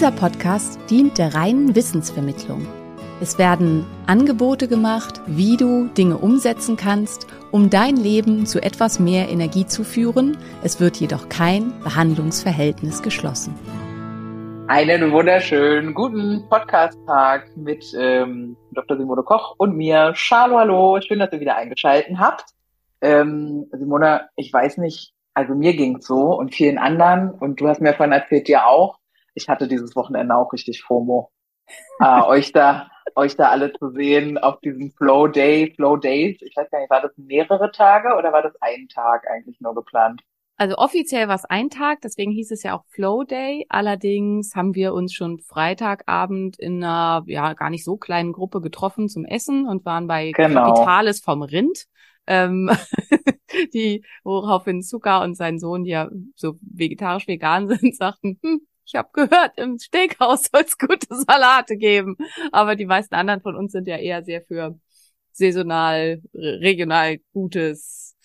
Dieser Podcast dient der reinen Wissensvermittlung. Es werden Angebote gemacht, wie du Dinge umsetzen kannst, um dein Leben zu etwas mehr Energie zu führen. Es wird jedoch kein Behandlungsverhältnis geschlossen. Einen wunderschönen guten Podcast-Tag mit ähm, Dr. Simone Koch und mir. Schalo, hallo, schön, dass ihr wieder eingeschalten habt. Ähm, Simone, ich weiß nicht, also mir ging's so und vielen anderen und du hast mir vorhin erzählt, dir auch. Ich hatte dieses Wochenende auch richtig FOMO. äh, euch da, euch da alle zu sehen auf diesem Flow Day, Flow Days. Ich weiß gar nicht, war das mehrere Tage oder war das ein Tag eigentlich nur geplant? Also offiziell war es ein Tag, deswegen hieß es ja auch Flow Day. Allerdings haben wir uns schon Freitagabend in einer ja gar nicht so kleinen Gruppe getroffen zum Essen und waren bei Genau. Kapitales vom Rind. Ähm, die, woraufhin Zucker und sein Sohn, die ja so vegetarisch-vegan sind, sagten, hm, ich habe gehört, im Steakhouse soll es gute Salate geben. Aber die meisten anderen von uns sind ja eher sehr für saisonal, re- regional gutes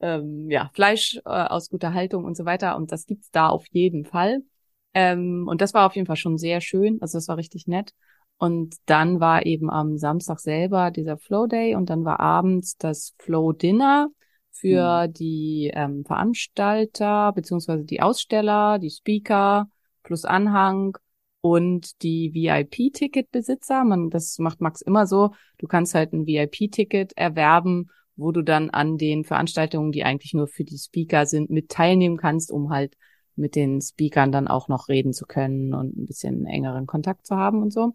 ähm, ja, Fleisch äh, aus guter Haltung und so weiter. Und das gibt's da auf jeden Fall. Ähm, und das war auf jeden Fall schon sehr schön. Also das war richtig nett. Und dann war eben am Samstag selber dieser Flow Day und dann war abends das Flow Dinner für die ähm, Veranstalter beziehungsweise die Aussteller, die Speaker plus Anhang und die VIP-Ticketbesitzer. Man, das macht Max immer so. Du kannst halt ein VIP-Ticket erwerben, wo du dann an den Veranstaltungen, die eigentlich nur für die Speaker sind, mit teilnehmen kannst, um halt mit den Speakern dann auch noch reden zu können und ein bisschen engeren Kontakt zu haben und so.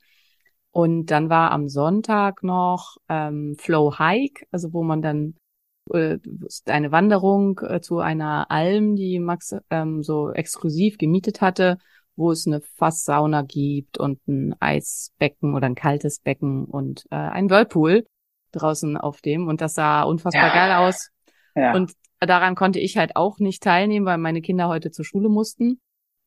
Und dann war am Sonntag noch ähm, Flow Hike, also wo man dann äh, eine Wanderung äh, zu einer Alm, die Max ähm, so exklusiv gemietet hatte, wo es eine Fasssauna gibt und ein Eisbecken oder ein kaltes Becken und äh, ein Whirlpool draußen auf dem. Und das sah unfassbar Ja. geil aus. Ja. Und daran konnte ich halt auch nicht teilnehmen, weil meine Kinder heute zur Schule mussten.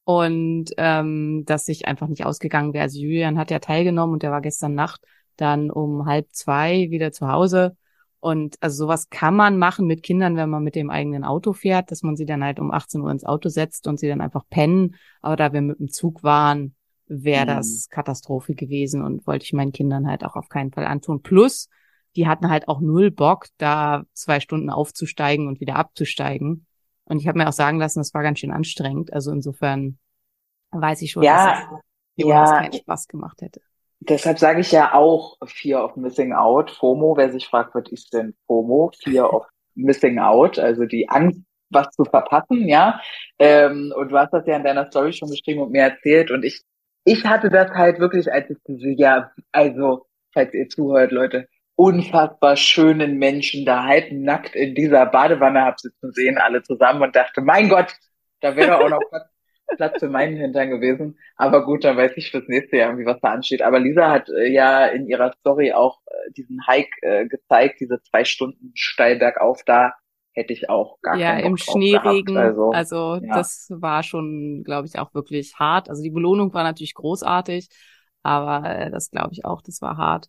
Und ähm, dass ich einfach nicht ausgegangen wäre. Also Julian hat ja teilgenommen und der war gestern Nacht dann um halb zwei wieder zu Hause. Und also sowas kann man machen mit Kindern, wenn man mit dem eigenen Auto fährt, dass man sie dann halt um 18 Uhr ins Auto setzt und sie dann einfach pennen. Aber da wir mit dem Zug waren, wäre Mhm. das Katastrophe gewesen und wollte ich meinen Kindern halt auch auf keinen Fall antun. Plus, die hatten halt auch null Bock, da zwei Stunden aufzusteigen und wieder abzusteigen. Und ich habe mir auch sagen lassen, das war ganz schön anstrengend. Also insofern weiß ich schon, Ja, dass es Jonas ja, keinen Spaß gemacht hätte. Deshalb sage ich ja auch Fear of Missing Out, FOMO. Wer sich fragt, was ist denn FOMO? Fear of Missing Out, also die Angst, was zu verpassen, ja. Ähm, und du hast das ja in deiner Story schon geschrieben und mir erzählt. Und ich, ich hatte das halt wirklich, als ich diese, ja, also, falls ihr zuhört, Leute, unfassbar schönen Menschen da halb nackt in dieser Badewanne hab sitzen sehen, alle zusammen und dachte, mein Gott, da wäre auch noch Platz, Platz für meinen Hintern gewesen. Aber gut, dann weiß ich fürs nächste Jahr irgendwie, was da ansteht. Aber Lisa hat äh, ja in ihrer Story auch äh, diesen Hike äh, gezeigt, diese zwei Stunden steil bergauf da. Hätte ich auch gar Ja, keinen im Schneeregen. gehabt. Also, Also, ja. das war schon, glaube ich, auch wirklich hart. Also die Belohnung war natürlich großartig, aber äh, das glaube ich auch, das war hart.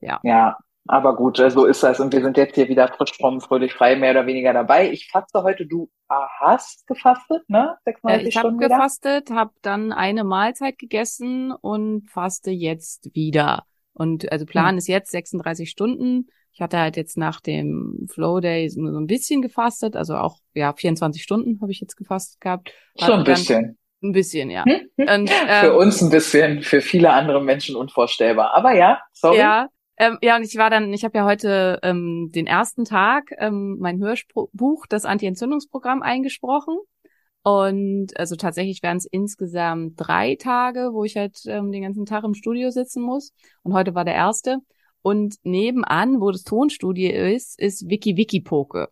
Ja. Ja, aber gut, äh, so ist das. Und wir sind jetzt hier wieder frisch, fromm, fröhlich, frei, mehr oder weniger dabei. Ich faste heute, du hast gefastet, ne? Äh, 36 ich habe gefastet, habe dann eine Mahlzeit gegessen und faste jetzt wieder. Und also Plan Hm. ist jetzt 36 Stunden. Ich hatte halt jetzt nach dem Flow Day nur so ein bisschen gefastet, also auch ja 24 Stunden habe ich jetzt gefastet gehabt. Schon ein bisschen. Ein bisschen, ja. Hm? Und, Für ähm, uns ein bisschen, für viele andere Menschen unvorstellbar. Aber ja, sorry. Ja, ähm, ja, und ich war dann, ich habe ja heute ähm, den ersten Tag ähm, mein Hörbuch, das Anti-Entzündungsprogramm, eingesprochen. Und also tatsächlich wären es insgesamt drei Tage, wo ich halt ähm, den ganzen Tag im Studio sitzen muss. Und heute war der erste. Und nebenan, wo das Tonstudio ist, ist Wiki Wiki Poke.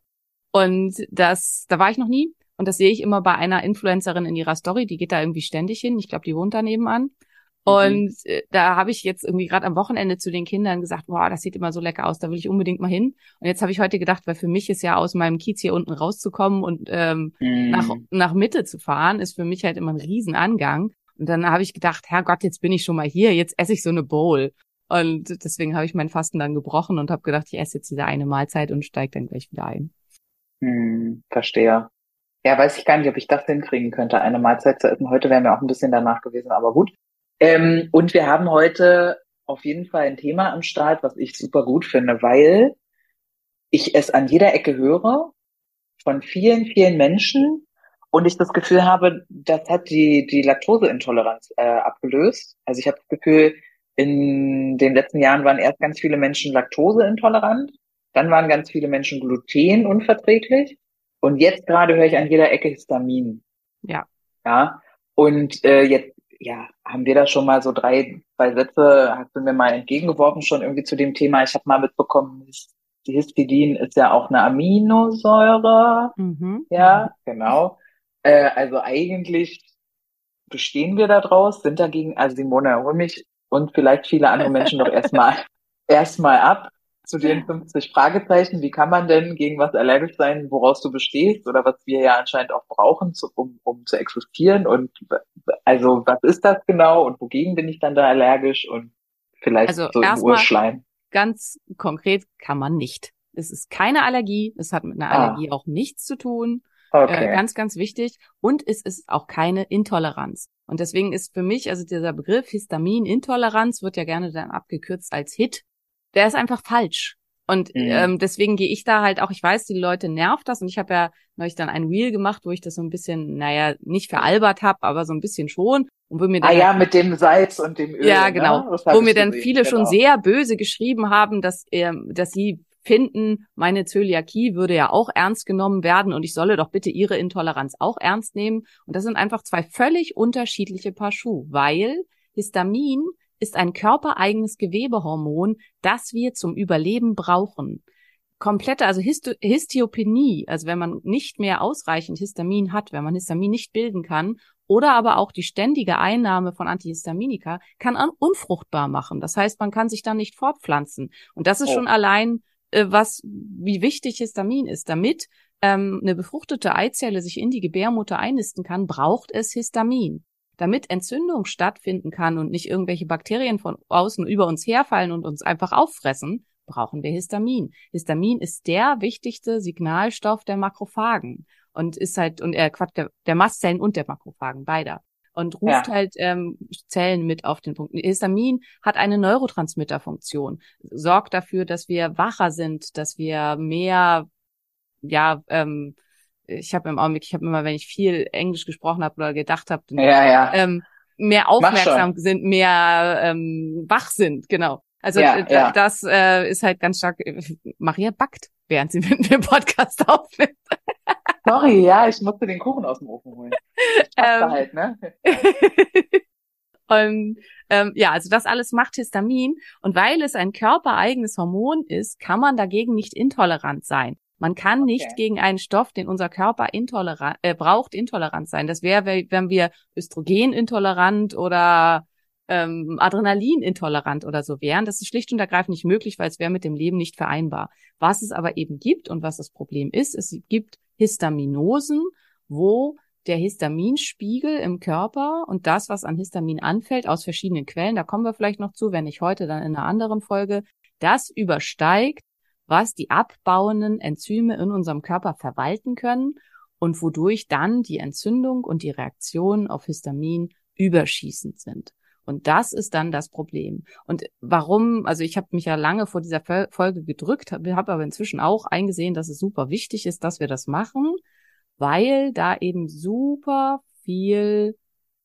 Und das, da war ich noch nie. Und das sehe ich immer bei einer Influencerin in ihrer Story. Die geht da irgendwie ständig hin. Ich glaube, die wohnt da nebenan. Mhm. Und äh, da habe ich jetzt irgendwie gerade am Wochenende zu den Kindern gesagt, boah, das sieht immer so lecker aus, da will ich unbedingt mal hin. Und jetzt habe ich heute gedacht, weil für mich ist ja aus meinem Kiez hier unten rauszukommen und ähm, mhm. nach, nach Mitte zu fahren, ist für mich halt immer ein Riesenangang. Und dann habe ich gedacht, Herrgott, jetzt bin ich schon mal hier, jetzt esse ich so eine Bowl. Und deswegen habe ich mein Fasten dann gebrochen und habe gedacht, ich esse jetzt diese eine Mahlzeit und steige dann gleich wieder ein. Hm, verstehe. Ja, weiß ich gar nicht, ob ich das hinkriegen könnte, eine Mahlzeit zu essen. Heute wäre mir auch ein bisschen danach gewesen, aber gut. Ähm, und wir haben heute auf jeden Fall ein Thema am Start, was ich super gut finde, weil ich es an jeder Ecke höre von vielen, vielen Menschen und ich das Gefühl habe, das hat die, die Laktoseintoleranz äh, abgelöst. Also ich habe das Gefühl, in den letzten Jahren waren erst ganz viele Menschen laktoseintolerant, dann waren ganz viele Menschen glutenunverträglich und jetzt gerade höre ich an jeder Ecke Histamin. Ja. Ja. Und äh, jetzt ja, haben wir da schon mal so drei, zwei Sätze, hast du mir mal entgegengeworfen schon irgendwie zu dem Thema. Ich habe mal mitbekommen, Histidin ist ja auch eine Aminosäure. Mhm. Ja, genau. Äh, also eigentlich bestehen wir da draus, sind dagegen, also Simone, hol mich und vielleicht viele andere Menschen doch erstmal erstmal ab zu den 50 Fragezeichen. Wie kann man denn gegen was allergisch sein, woraus du bestehst oder was wir ja anscheinend auch brauchen, zu, um, um zu existieren? Und also was ist das genau und wogegen bin ich dann da allergisch und vielleicht also so im Urschleim? Ganz konkret kann man nicht. Es ist keine Allergie, es hat mit einer ah. Allergie auch nichts zu tun. Okay. Äh, ganz, ganz wichtig. Und es ist auch keine Intoleranz. Und deswegen ist für mich, also dieser Begriff Histaminintoleranz wird ja gerne dann abgekürzt als HIT der ist einfach falsch. Und mhm. ähm, deswegen gehe ich da halt auch, ich weiß, die Leute nervt das und ich habe ja neulich dann ein Reel gemacht, wo ich das so ein bisschen, naja, nicht veralbert habe, aber so ein bisschen schon. Und wo mir dann ah ja, mit dem Salz und dem Öl. Ja, ne? genau. Ne? Wo mir dann gesehen, viele genau. schon sehr böse geschrieben haben, dass, ähm, dass sie finden, meine Zöliakie würde ja auch ernst genommen werden und ich solle doch bitte ihre Intoleranz auch ernst nehmen. Und das sind einfach zwei völlig unterschiedliche Paar Schuhe, weil Histamin ist ein körpereigenes Gewebehormon, das wir zum Überleben brauchen. Komplette, also Histo Histiopenie, also wenn man nicht mehr ausreichend Histamin hat, wenn man Histamin nicht bilden kann, oder aber auch die ständige Einnahme von Antihistaminika kann unfruchtbar machen. Das heißt, man kann sich dann nicht fortpflanzen. Und das ist oh. schon allein, äh, was, wie wichtig Histamin ist. Damit ähm, eine befruchtete Eizelle sich in die Gebärmutter einnisten kann, braucht es Histamin. Damit Entzündung stattfinden kann und nicht irgendwelche Bakterien von außen über uns herfallen und uns einfach auffressen, brauchen wir Histamin. Histamin ist der wichtigste Signalstoff der Makrophagen und ist halt und er Quatsch, der, der Mastzellen und der Makrophagen beider und ruft ja. halt ähm, Zellen mit auf den Punkt. Histamin hat eine Neurotransmitterfunktion, sorgt dafür, dass wir wacher sind, dass wir mehr ja ähm, ich habe im Augenblick, ich habe immer, wenn ich viel Englisch gesprochen habe oder gedacht habe, ja, ja. Ähm, mehr aufmerksam sind, mehr ähm, wach sind, genau. Also ja, äh, ja. das äh, ist halt ganz stark. Äh, Maria backt, während sie mit dem Podcast aufnimmt. Sorry, ja, ich musste den Kuchen aus dem Ofen holen. Ähm, halt, ne? Und ähm, ja, also das alles macht Histamin. Und weil es ein körpereigenes Hormon ist, kann man dagegen nicht intolerant sein. Man kann okay. nicht gegen einen Stoff, den unser Körper intolerant, äh, braucht, intolerant sein. Das wäre, wenn wir Östrogenintolerant oder ähm, Adrenalinintolerant oder so wären. Das ist schlicht und ergreifend nicht möglich, weil es wäre mit dem Leben nicht vereinbar. Was es aber eben gibt und was das Problem ist, es gibt Histaminosen, wo der Histaminspiegel im Körper und das, was an Histamin anfällt, aus verschiedenen Quellen, da kommen wir vielleicht noch zu, wenn nicht heute, dann in einer anderen Folge, das übersteigt was die abbauenden Enzyme in unserem Körper verwalten können und wodurch dann die Entzündung und die Reaktion auf Histamin überschießend sind. Und das ist dann das Problem. Und warum, also ich habe mich ja lange vor dieser Folge gedrückt, habe hab aber inzwischen auch eingesehen, dass es super wichtig ist, dass wir das machen, weil da eben super viel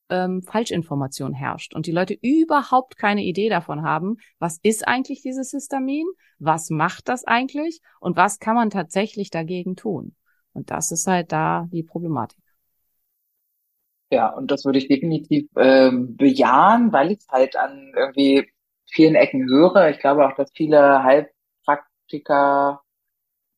ähm, Falschinformation herrscht und die Leute überhaupt keine Idee davon haben, was ist eigentlich dieses Histamin, was macht das eigentlich und was kann man tatsächlich dagegen tun. Und das ist halt da die Problematik. Ja, und das würde ich definitiv ähm, bejahen, weil ich es halt an irgendwie vielen Ecken höre. Ich glaube auch, dass viele Heilpraktiker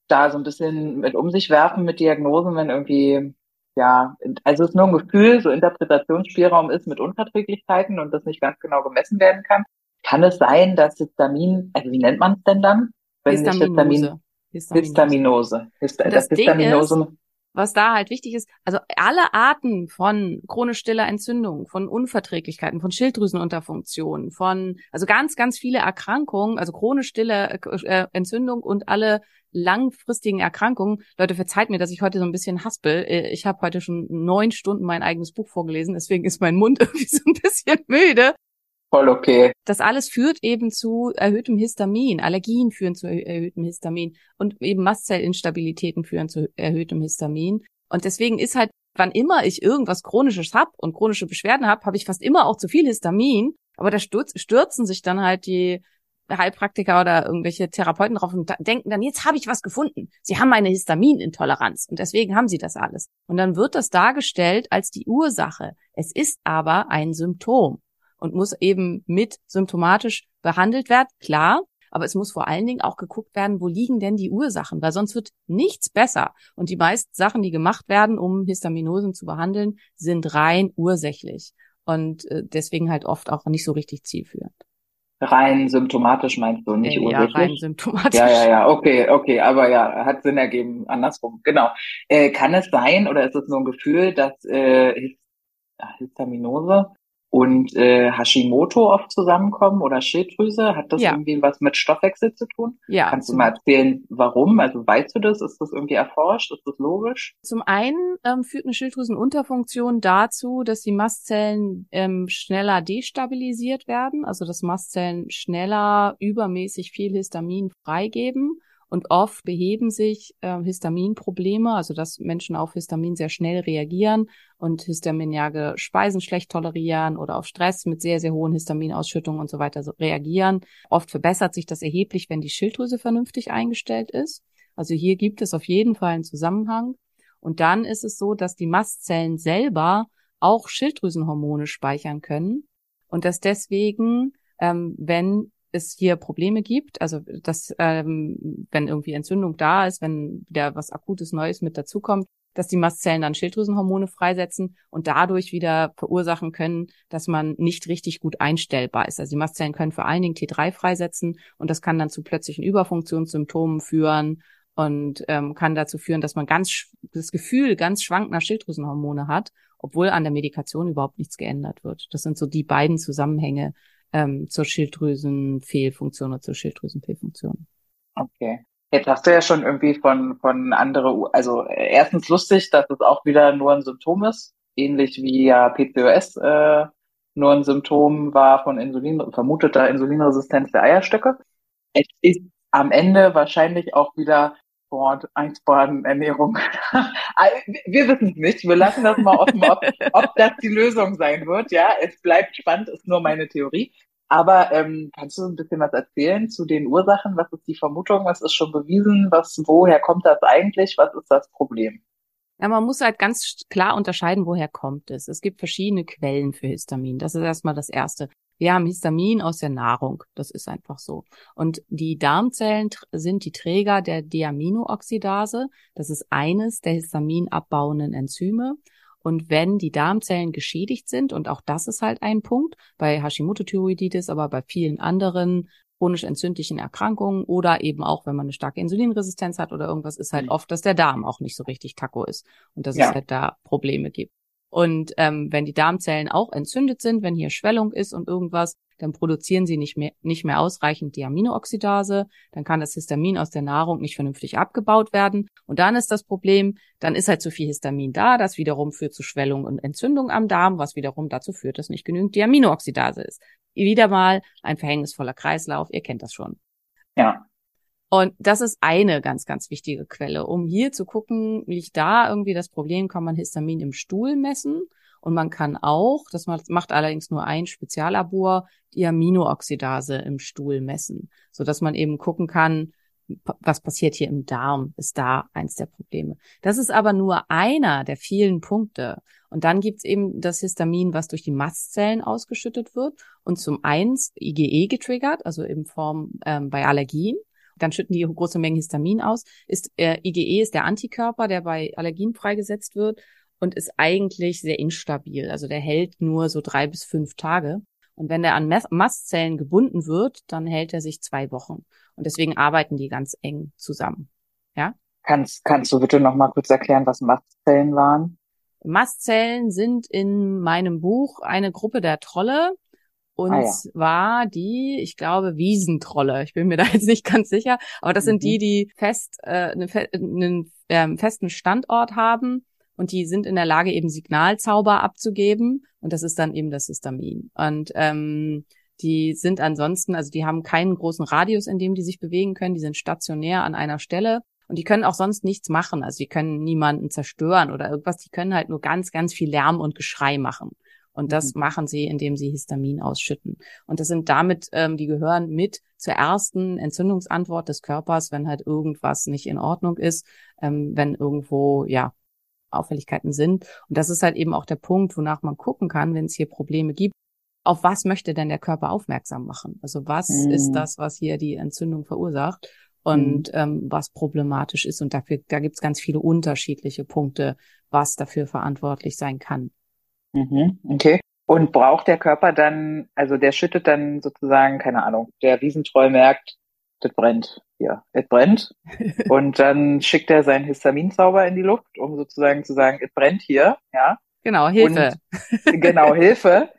da so ein bisschen mit um sich werfen mit Diagnosen, wenn irgendwie, ja, also es nur ein Gefühl, so Interpretationsspielraum ist mit Unverträglichkeiten und das nicht ganz genau gemessen werden kann. Kann es sein, dass Histamin, also wie nennt man es denn dann? Wenn nicht Histamin, Histaminose. Hist das, das Histaminose. Ist, was da halt wichtig ist, also alle Arten von chronisch stiller Entzündung, von Unverträglichkeiten, von Schilddrüsenunterfunktionen, von, also ganz, ganz viele Erkrankungen, also chronisch stille äh, Entzündung und alle langfristigen Erkrankungen. Leute, verzeiht mir, dass ich heute so ein bisschen haspel. Äh, ich habe heute schon neun Stunden mein eigenes Buch vorgelesen, deswegen ist mein Mund irgendwie so ein bisschen müde. Voll okay. Das alles führt eben zu erhöhtem Histamin. Allergien führen zu erhöhtem Histamin und eben Mastzellinstabilitäten führen zu erhöhtem Histamin. Und deswegen ist halt, wann immer ich irgendwas Chronisches hab und chronische Beschwerden hab, habe ich fast immer auch zu viel Histamin. Aber da stürzen sich dann halt die Heilpraktiker oder irgendwelche Therapeuten drauf und denken dann, jetzt habe ich was gefunden. Sie haben eine Histaminintoleranz und deswegen haben sie das alles. Und dann wird das dargestellt als die Ursache. Es ist aber ein Symptom und muss eben mit symptomatisch behandelt werden, klar. Aber es muss vor allen Dingen auch geguckt werden, wo liegen denn die Ursachen, weil sonst wird nichts besser. Und die meisten Sachen, die gemacht werden, um Histaminosen zu behandeln, sind rein ursächlich und äh, deswegen halt oft auch nicht so richtig zielführend. Rein symptomatisch meinst du, nicht ja, ursächlich? Ja, rein symptomatisch. Ja, ja, ja, okay, okay, aber ja, hat Sinn ergeben, andersrum, genau. Äh, kann es sein, oder ist es nur ein Gefühl, dass äh, Histaminose und äh, Hashimoto oft zusammenkommen oder Schilddrüse? Hat das Ja. irgendwie was mit Stoffwechsel zu tun? Ja, Kannst du mal erzählen, warum? Also weißt du das? Ist das irgendwie erforscht? Ist das logisch? Zum einen ähm, führt eine Schilddrüsenunterfunktion dazu, dass die Mastzellen ähm, schneller destabilisiert werden, also dass Mastzellen schneller übermäßig viel Histamin freigeben. Und oft beheben sich äh, Histaminprobleme, also dass Menschen auf Histamin sehr schnell reagieren und histaminjage Speisen schlecht tolerieren oder auf Stress mit sehr, sehr hohen Histaminausschüttungen und so weiter so reagieren. Oft verbessert sich das erheblich, wenn die Schilddrüse vernünftig eingestellt ist. Also hier gibt es auf jeden Fall einen Zusammenhang. Und dann ist es so, dass die Mastzellen selber auch Schilddrüsenhormone speichern können und dass deswegen, ähm, wenn es hier Probleme gibt, also dass ähm, wenn irgendwie Entzündung da ist, wenn wieder was Akutes Neues mit dazukommt, dass die Mastzellen dann Schilddrüsenhormone freisetzen und dadurch wieder verursachen können, dass man nicht richtig gut einstellbar ist. Also die Mastzellen können vor allen Dingen T3 freisetzen und das kann dann zu plötzlichen Überfunktionssymptomen führen und ähm, kann dazu führen, dass man ganz das Gefühl ganz schwankender Schilddrüsenhormone hat, obwohl an der Medikation überhaupt nichts geändert wird. Das sind so die beiden Zusammenhänge ähm, zur Schilddrüsenfehlfunktion oder zur Schilddrüsenfehlfunktion. Okay. Jetzt hast du ja schon irgendwie von, von andere, also äh, erstens lustig, dass es auch wieder nur ein Symptom ist, ähnlich wie ja PCOS äh, nur ein Symptom war von Insulin, vermuteter Insulinresistenz der Eierstöcke. Es ist am Ende wahrscheinlich auch wieder Sport, Einsbaden, Ernährung. Wir wissen es nicht. Wir lassen das mal offen, ob, ob das die Lösung sein wird. Ja, es bleibt spannend, ist nur meine Theorie. Aber ähm, kannst du ein bisschen was erzählen zu den Ursachen? Was ist die Vermutung? Was ist schon bewiesen? Was, woher kommt das eigentlich? Was ist das Problem? Ja, man muss halt ganz klar unterscheiden, woher kommt es. Es gibt verschiedene Quellen für Histamin. Das ist erstmal das Erste. Wir haben Histamin aus der Nahrung. Das ist einfach so. Und die Darmzellen sind die Träger der Deaminooxidase. Das ist eines der Histamin abbauenden Enzyme. Und wenn die Darmzellen geschädigt sind, und auch das ist halt ein Punkt, bei Hashimoto-Thyreoiditis, aber bei vielen anderen chronisch entzündlichen Erkrankungen oder eben auch, wenn man eine starke Insulinresistenz hat oder irgendwas, ist halt Mhm. oft, dass der Darm auch nicht so richtig taco ist und dass Ja. es halt da Probleme gibt. Und ähm, wenn die Darmzellen auch entzündet sind, wenn hier Schwellung ist und irgendwas, dann produzieren sie nicht mehr, nicht mehr ausreichend Diaminooxidase, dann kann das Histamin aus der Nahrung nicht vernünftig abgebaut werden. Und dann ist das Problem, dann ist halt zu viel Histamin da, das wiederum führt zu Schwellung und Entzündung am Darm, was wiederum dazu führt, dass nicht genügend Diaminooxidase ist. Wieder mal ein verhängnisvoller Kreislauf, ihr kennt das schon. Ja. Und das ist eine ganz, ganz wichtige Quelle. Um hier zu gucken, liegt da irgendwie das Problem, kann man Histamin im Stuhl messen. Und man kann auch, das macht allerdings nur ein Speziallabor, die Aminooxidase im Stuhl messen, so dass man eben gucken kann, was passiert hier im Darm, ist da eins der Probleme. Das ist aber nur einer der vielen Punkte. Und dann gibt's eben das Histamin, was durch die Mastzellen ausgeschüttet wird und zum eins IgE getriggert, also in Form ähm, bei Allergien. Dann schütten die große Mengen Histamin aus. Ist äh, IgE ist der Antikörper, der bei Allergien freigesetzt wird und ist eigentlich sehr instabil. Also der hält nur so drei bis fünf Tage. Und wenn der an Mastzellen gebunden wird, dann hält er sich zwei Wochen. Und deswegen arbeiten die ganz eng zusammen. Ja? Kannst, kannst du bitte noch mal kurz erklären, was Mastzellen waren? Mastzellen sind in meinem Buch eine Gruppe der Trolle. Und ah, ja. zwar die, ich glaube, Wiesentrolle. Ich bin mir da jetzt nicht ganz sicher. Aber das mhm. sind die, die fest, äh, einen, einen äh, festen Standort haben und die sind in der Lage, eben Signalzauber abzugeben. Und das ist dann eben das Histamin. Und ähm, die sind ansonsten, also die haben keinen großen Radius, in dem die sich bewegen können. Die sind stationär an einer Stelle. Und die können auch sonst nichts machen. Also die können niemanden zerstören oder irgendwas. Die können halt nur ganz, ganz viel Lärm und Geschrei machen. Und das mhm. machen sie, indem sie Histamin ausschütten. Und das sind damit, ähm, die gehören mit zur ersten Entzündungsantwort des Körpers, wenn halt irgendwas nicht in Ordnung ist, ähm, wenn irgendwo, ja, Auffälligkeiten sind. Und das ist halt eben auch der Punkt, wonach man gucken kann, wenn es hier Probleme gibt. Auf was möchte denn der Körper aufmerksam machen? Also was mhm. ist das, was hier die Entzündung verursacht und mhm. ähm, was problematisch ist? Und dafür, da gibt es ganz viele unterschiedliche Punkte, was dafür verantwortlich sein kann. Mhm. Okay. Und braucht der Körper dann, also der schüttet dann sozusagen, keine Ahnung, der Wiesentreu merkt, das brennt hier, es brennt. und dann schickt er seinen Histaminzauber in die Luft, um sozusagen zu sagen, es brennt hier, ja. Genau, Hilfe. Und, genau, Hilfe.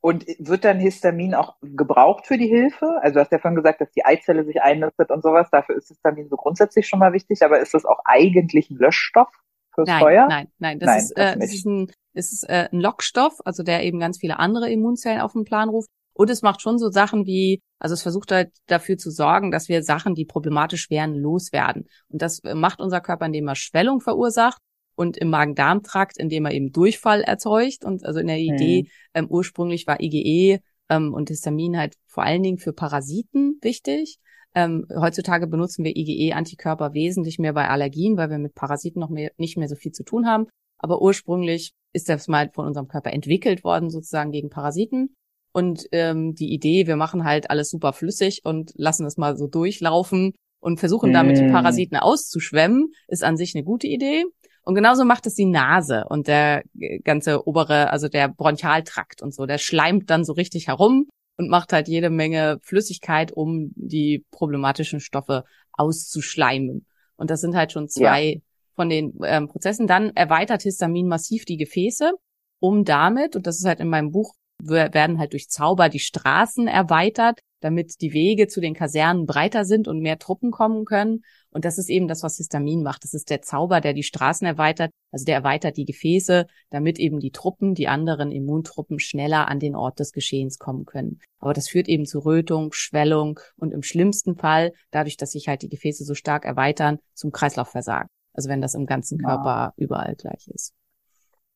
Und wird dann Histamin auch gebraucht für die Hilfe? Also du hast ja vorhin gesagt, dass die Eizelle sich einnistet und sowas. Dafür ist Histamin so grundsätzlich schon mal wichtig. Aber ist das auch eigentlich ein Löschstoff fürs nein, Feuer? Nein, nein, das nein, ist, äh, das ist ein, das ist äh, ein Lockstoff, also der eben ganz viele andere Immunzellen auf den Plan ruft. Und es macht schon so Sachen wie, also es versucht halt dafür zu sorgen, dass wir Sachen, die problematisch wären, loswerden. Und das macht unser Körper, indem er Schwellung verursacht und im Magen-Darm-Trakt, indem er eben Durchfall erzeugt. Und also in der Idee, mhm. ähm, ursprünglich war IgE ähm, und Histamin halt vor allen Dingen für Parasiten wichtig. Ähm, heutzutage benutzen wir IgE-Antikörper wesentlich mehr bei Allergien, weil wir mit Parasiten noch mehr, nicht mehr so viel zu tun haben. Aber ursprünglich ist das mal von unserem Körper entwickelt worden, sozusagen gegen Parasiten. Und ähm, die Idee, wir machen halt alles super flüssig und lassen es mal so durchlaufen und versuchen damit die mm. Parasiten auszuschwemmen, ist an sich eine gute Idee. Und genauso macht es die Nase und der ganze obere, also der Bronchialtrakt und so, der schleimt dann so richtig herum und macht halt jede Menge Flüssigkeit, um die problematischen Stoffe auszuschleimen. Und das sind halt schon zwei ja. von den ähm, Prozessen. Dann erweitert Histamin massiv die Gefäße, um damit, und das ist halt in meinem Buch werden halt durch Zauber die Straßen erweitert, damit die Wege zu den Kasernen breiter sind und mehr Truppen kommen können. Und das ist eben das, was Histamin macht. Das ist der Zauber, der die Straßen erweitert. Also der erweitert die Gefäße, damit eben die Truppen, die anderen Immuntruppen schneller an den Ort des Geschehens kommen können. Aber das führt eben zu Rötung, Schwellung und im schlimmsten Fall, dadurch, dass sich halt die Gefäße so stark erweitern, zum Kreislaufversagen. Also wenn das im ganzen Körper ja. überall gleich ist.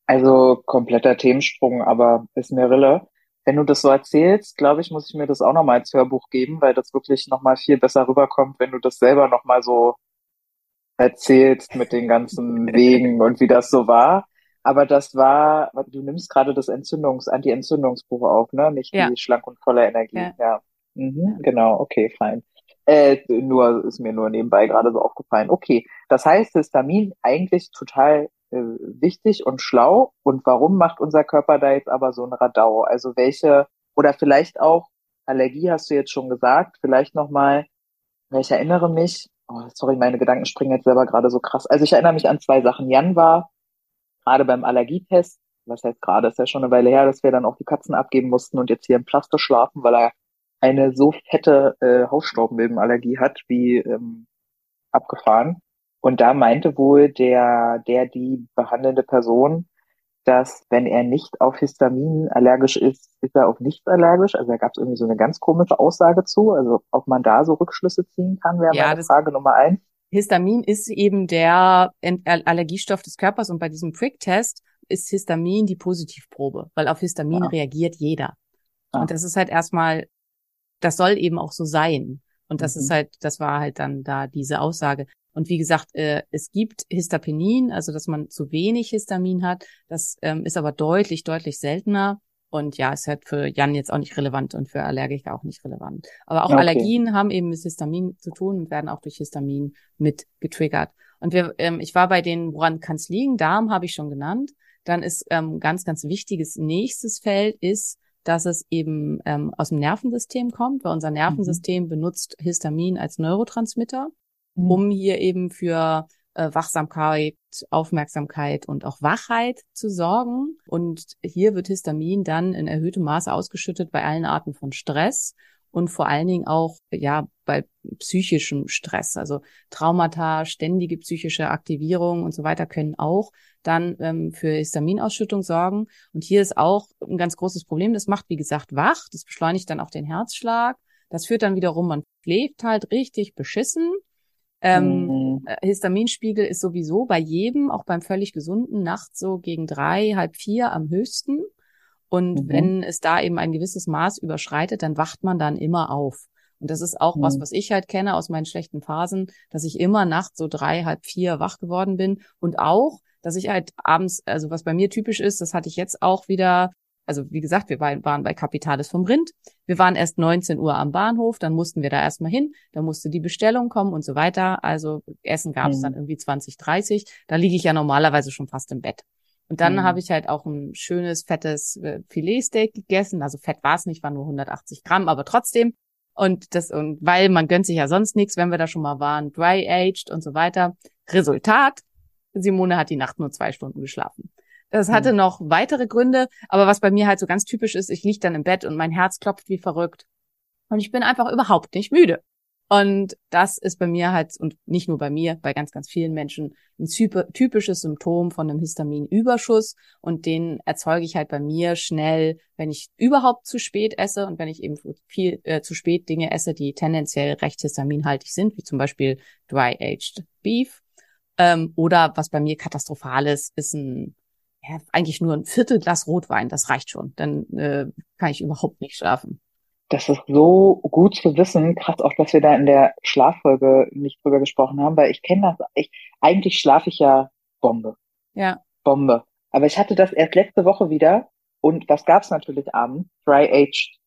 Also kompletter Themensprung, aber ist mir Rille. Wenn du das so erzählst, glaube ich, muss ich mir das auch nochmal als Hörbuch geben, weil das wirklich nochmal viel besser rüberkommt, wenn du das selber nochmal so erzählst mit den ganzen Wegen und wie das so war. Aber das war, du nimmst gerade das Entzündungs-, Anti-Entzündungsbuch auf, ne? Nicht ja. die schlank und voller Energie. Ja. ja. Mhm, genau, okay, fein. Äh, nur, ist mir nur nebenbei gerade so aufgefallen. Okay. Das heißt, Histamin eigentlich total äh, wichtig und schlau. Und warum macht unser Körper da jetzt aber so ein Radau? Also welche, oder vielleicht auch, Allergie hast du jetzt schon gesagt, vielleicht nochmal, ich erinnere mich, oh, sorry, meine Gedanken springen jetzt selber gerade so krass. Also ich erinnere mich an zwei Sachen. Jan war gerade beim Allergietest, was heißt gerade, ist ja schon eine Weile her, dass wir dann auch die Katzen abgeben mussten und jetzt hier im Pflaster schlafen, weil er eine so fette äh, Hausstaubmilbenallergie hat, wie ähm, abgefahren. Und da meinte wohl der, der die behandelnde Person, dass wenn er nicht auf Histamin allergisch ist, ist er auf nichts allergisch. Also da gab es irgendwie so eine ganz komische Aussage zu. Also ob man da so Rückschlüsse ziehen kann, wäre ja, meine Frage Nummer eins. Histamin ist eben der Allergiestoff des Körpers und bei diesem Prick-Test ist Histamin die Positivprobe, weil auf Histamin ja. reagiert jeder. Ja. Und das ist halt erstmal, das soll eben auch so sein. Und das Mhm. ist halt, das war halt dann da diese Aussage. Und wie gesagt, äh, es gibt Histapenin, also dass man zu wenig Histamin hat. Das ähm, ist aber deutlich, deutlich seltener. Und ja, ist halt für Jan jetzt auch nicht relevant und für Allergiker auch nicht relevant. Aber auch Okay. Allergien haben eben mit Histamin zu tun und werden auch durch Histamin mit getriggert. Und wir, ähm, ich war bei denen, woran kann es liegen? Darm habe ich schon genannt. Dann ist ähm, ganz, ganz wichtiges nächstes Feld ist, dass es eben ähm, aus dem Nervensystem kommt, weil unser Nervensystem benutzt Histamin als Neurotransmitter, Mhm. um hier eben für äh, Wachsamkeit, Aufmerksamkeit und auch Wachheit zu sorgen. Und hier wird Histamin dann in erhöhtem Maße ausgeschüttet bei allen Arten von Stress und vor allen Dingen auch ja bei psychischem Stress, also Traumata, ständige psychische Aktivierung und so weiter können auch dann ähm, für Histaminausschüttung sorgen. Und hier ist auch ein ganz großes Problem. Das macht, wie gesagt, wach. Das beschleunigt dann auch den Herzschlag. Das führt dann wiederum, man schläft halt richtig beschissen. Ähm, Mhm. äh, Histaminspiegel ist sowieso bei jedem, auch beim völlig gesunden, nachts so gegen drei, halb vier am höchsten. Und Mhm. wenn es da eben ein gewisses Maß überschreitet, dann wacht man dann immer auf. Und das ist auch was, Mhm. was ich halt kenne aus meinen schlechten Phasen, dass ich immer nachts so drei, halb vier wach geworden bin. Und auch, dass ich halt abends, also was bei mir typisch ist, das hatte ich jetzt auch wieder, also wie gesagt, wir war- waren bei Capitalis vom Rind. Wir waren erst 19 Uhr am Bahnhof, dann mussten wir da erstmal hin, dann musste die Bestellung kommen und so weiter. Also Essen gab es Mhm. dann irgendwie 20, 30. Da liege ich ja normalerweise schon fast im Bett. Und dann Mhm. habe ich halt auch ein schönes, fettes äh, Filetsteak gegessen. Also fett war es nicht, war nur 180 Gramm, aber trotzdem. Und das, und weil man gönnt sich ja sonst nichts, wenn wir da schon mal waren, dry aged und so weiter. Resultat, Simone hat die Nacht nur zwei Stunden geschlafen. Das hatte noch weitere Gründe, aber was bei mir halt so ganz typisch ist, ich lieg dann im Bett und mein Herz klopft wie verrückt. Und ich bin einfach überhaupt nicht müde. Und das ist bei mir halt, und nicht nur bei mir, bei ganz, ganz vielen Menschen, ein typisches Symptom von einem Histaminüberschuss. Und den erzeuge ich halt bei mir schnell, wenn ich überhaupt zu spät esse und wenn ich eben viel äh, zu spät Dinge esse, die tendenziell recht histaminhaltig sind, wie zum Beispiel Dry-Aged Beef. Ähm, oder was bei mir katastrophal ist, ist ein ja, eigentlich nur ein Viertelglas Rotwein, das reicht schon. Dann äh, kann ich überhaupt nicht schlafen. Das ist so gut zu wissen. Krass auch, dass wir da in der Schlaffolge nicht drüber gesprochen haben, weil ich kenne das. Ich, eigentlich schlafe ich ja Bombe. Ja. Bombe. Aber ich hatte das erst letzte Woche wieder. Und was gab's natürlich abends? Dry-aged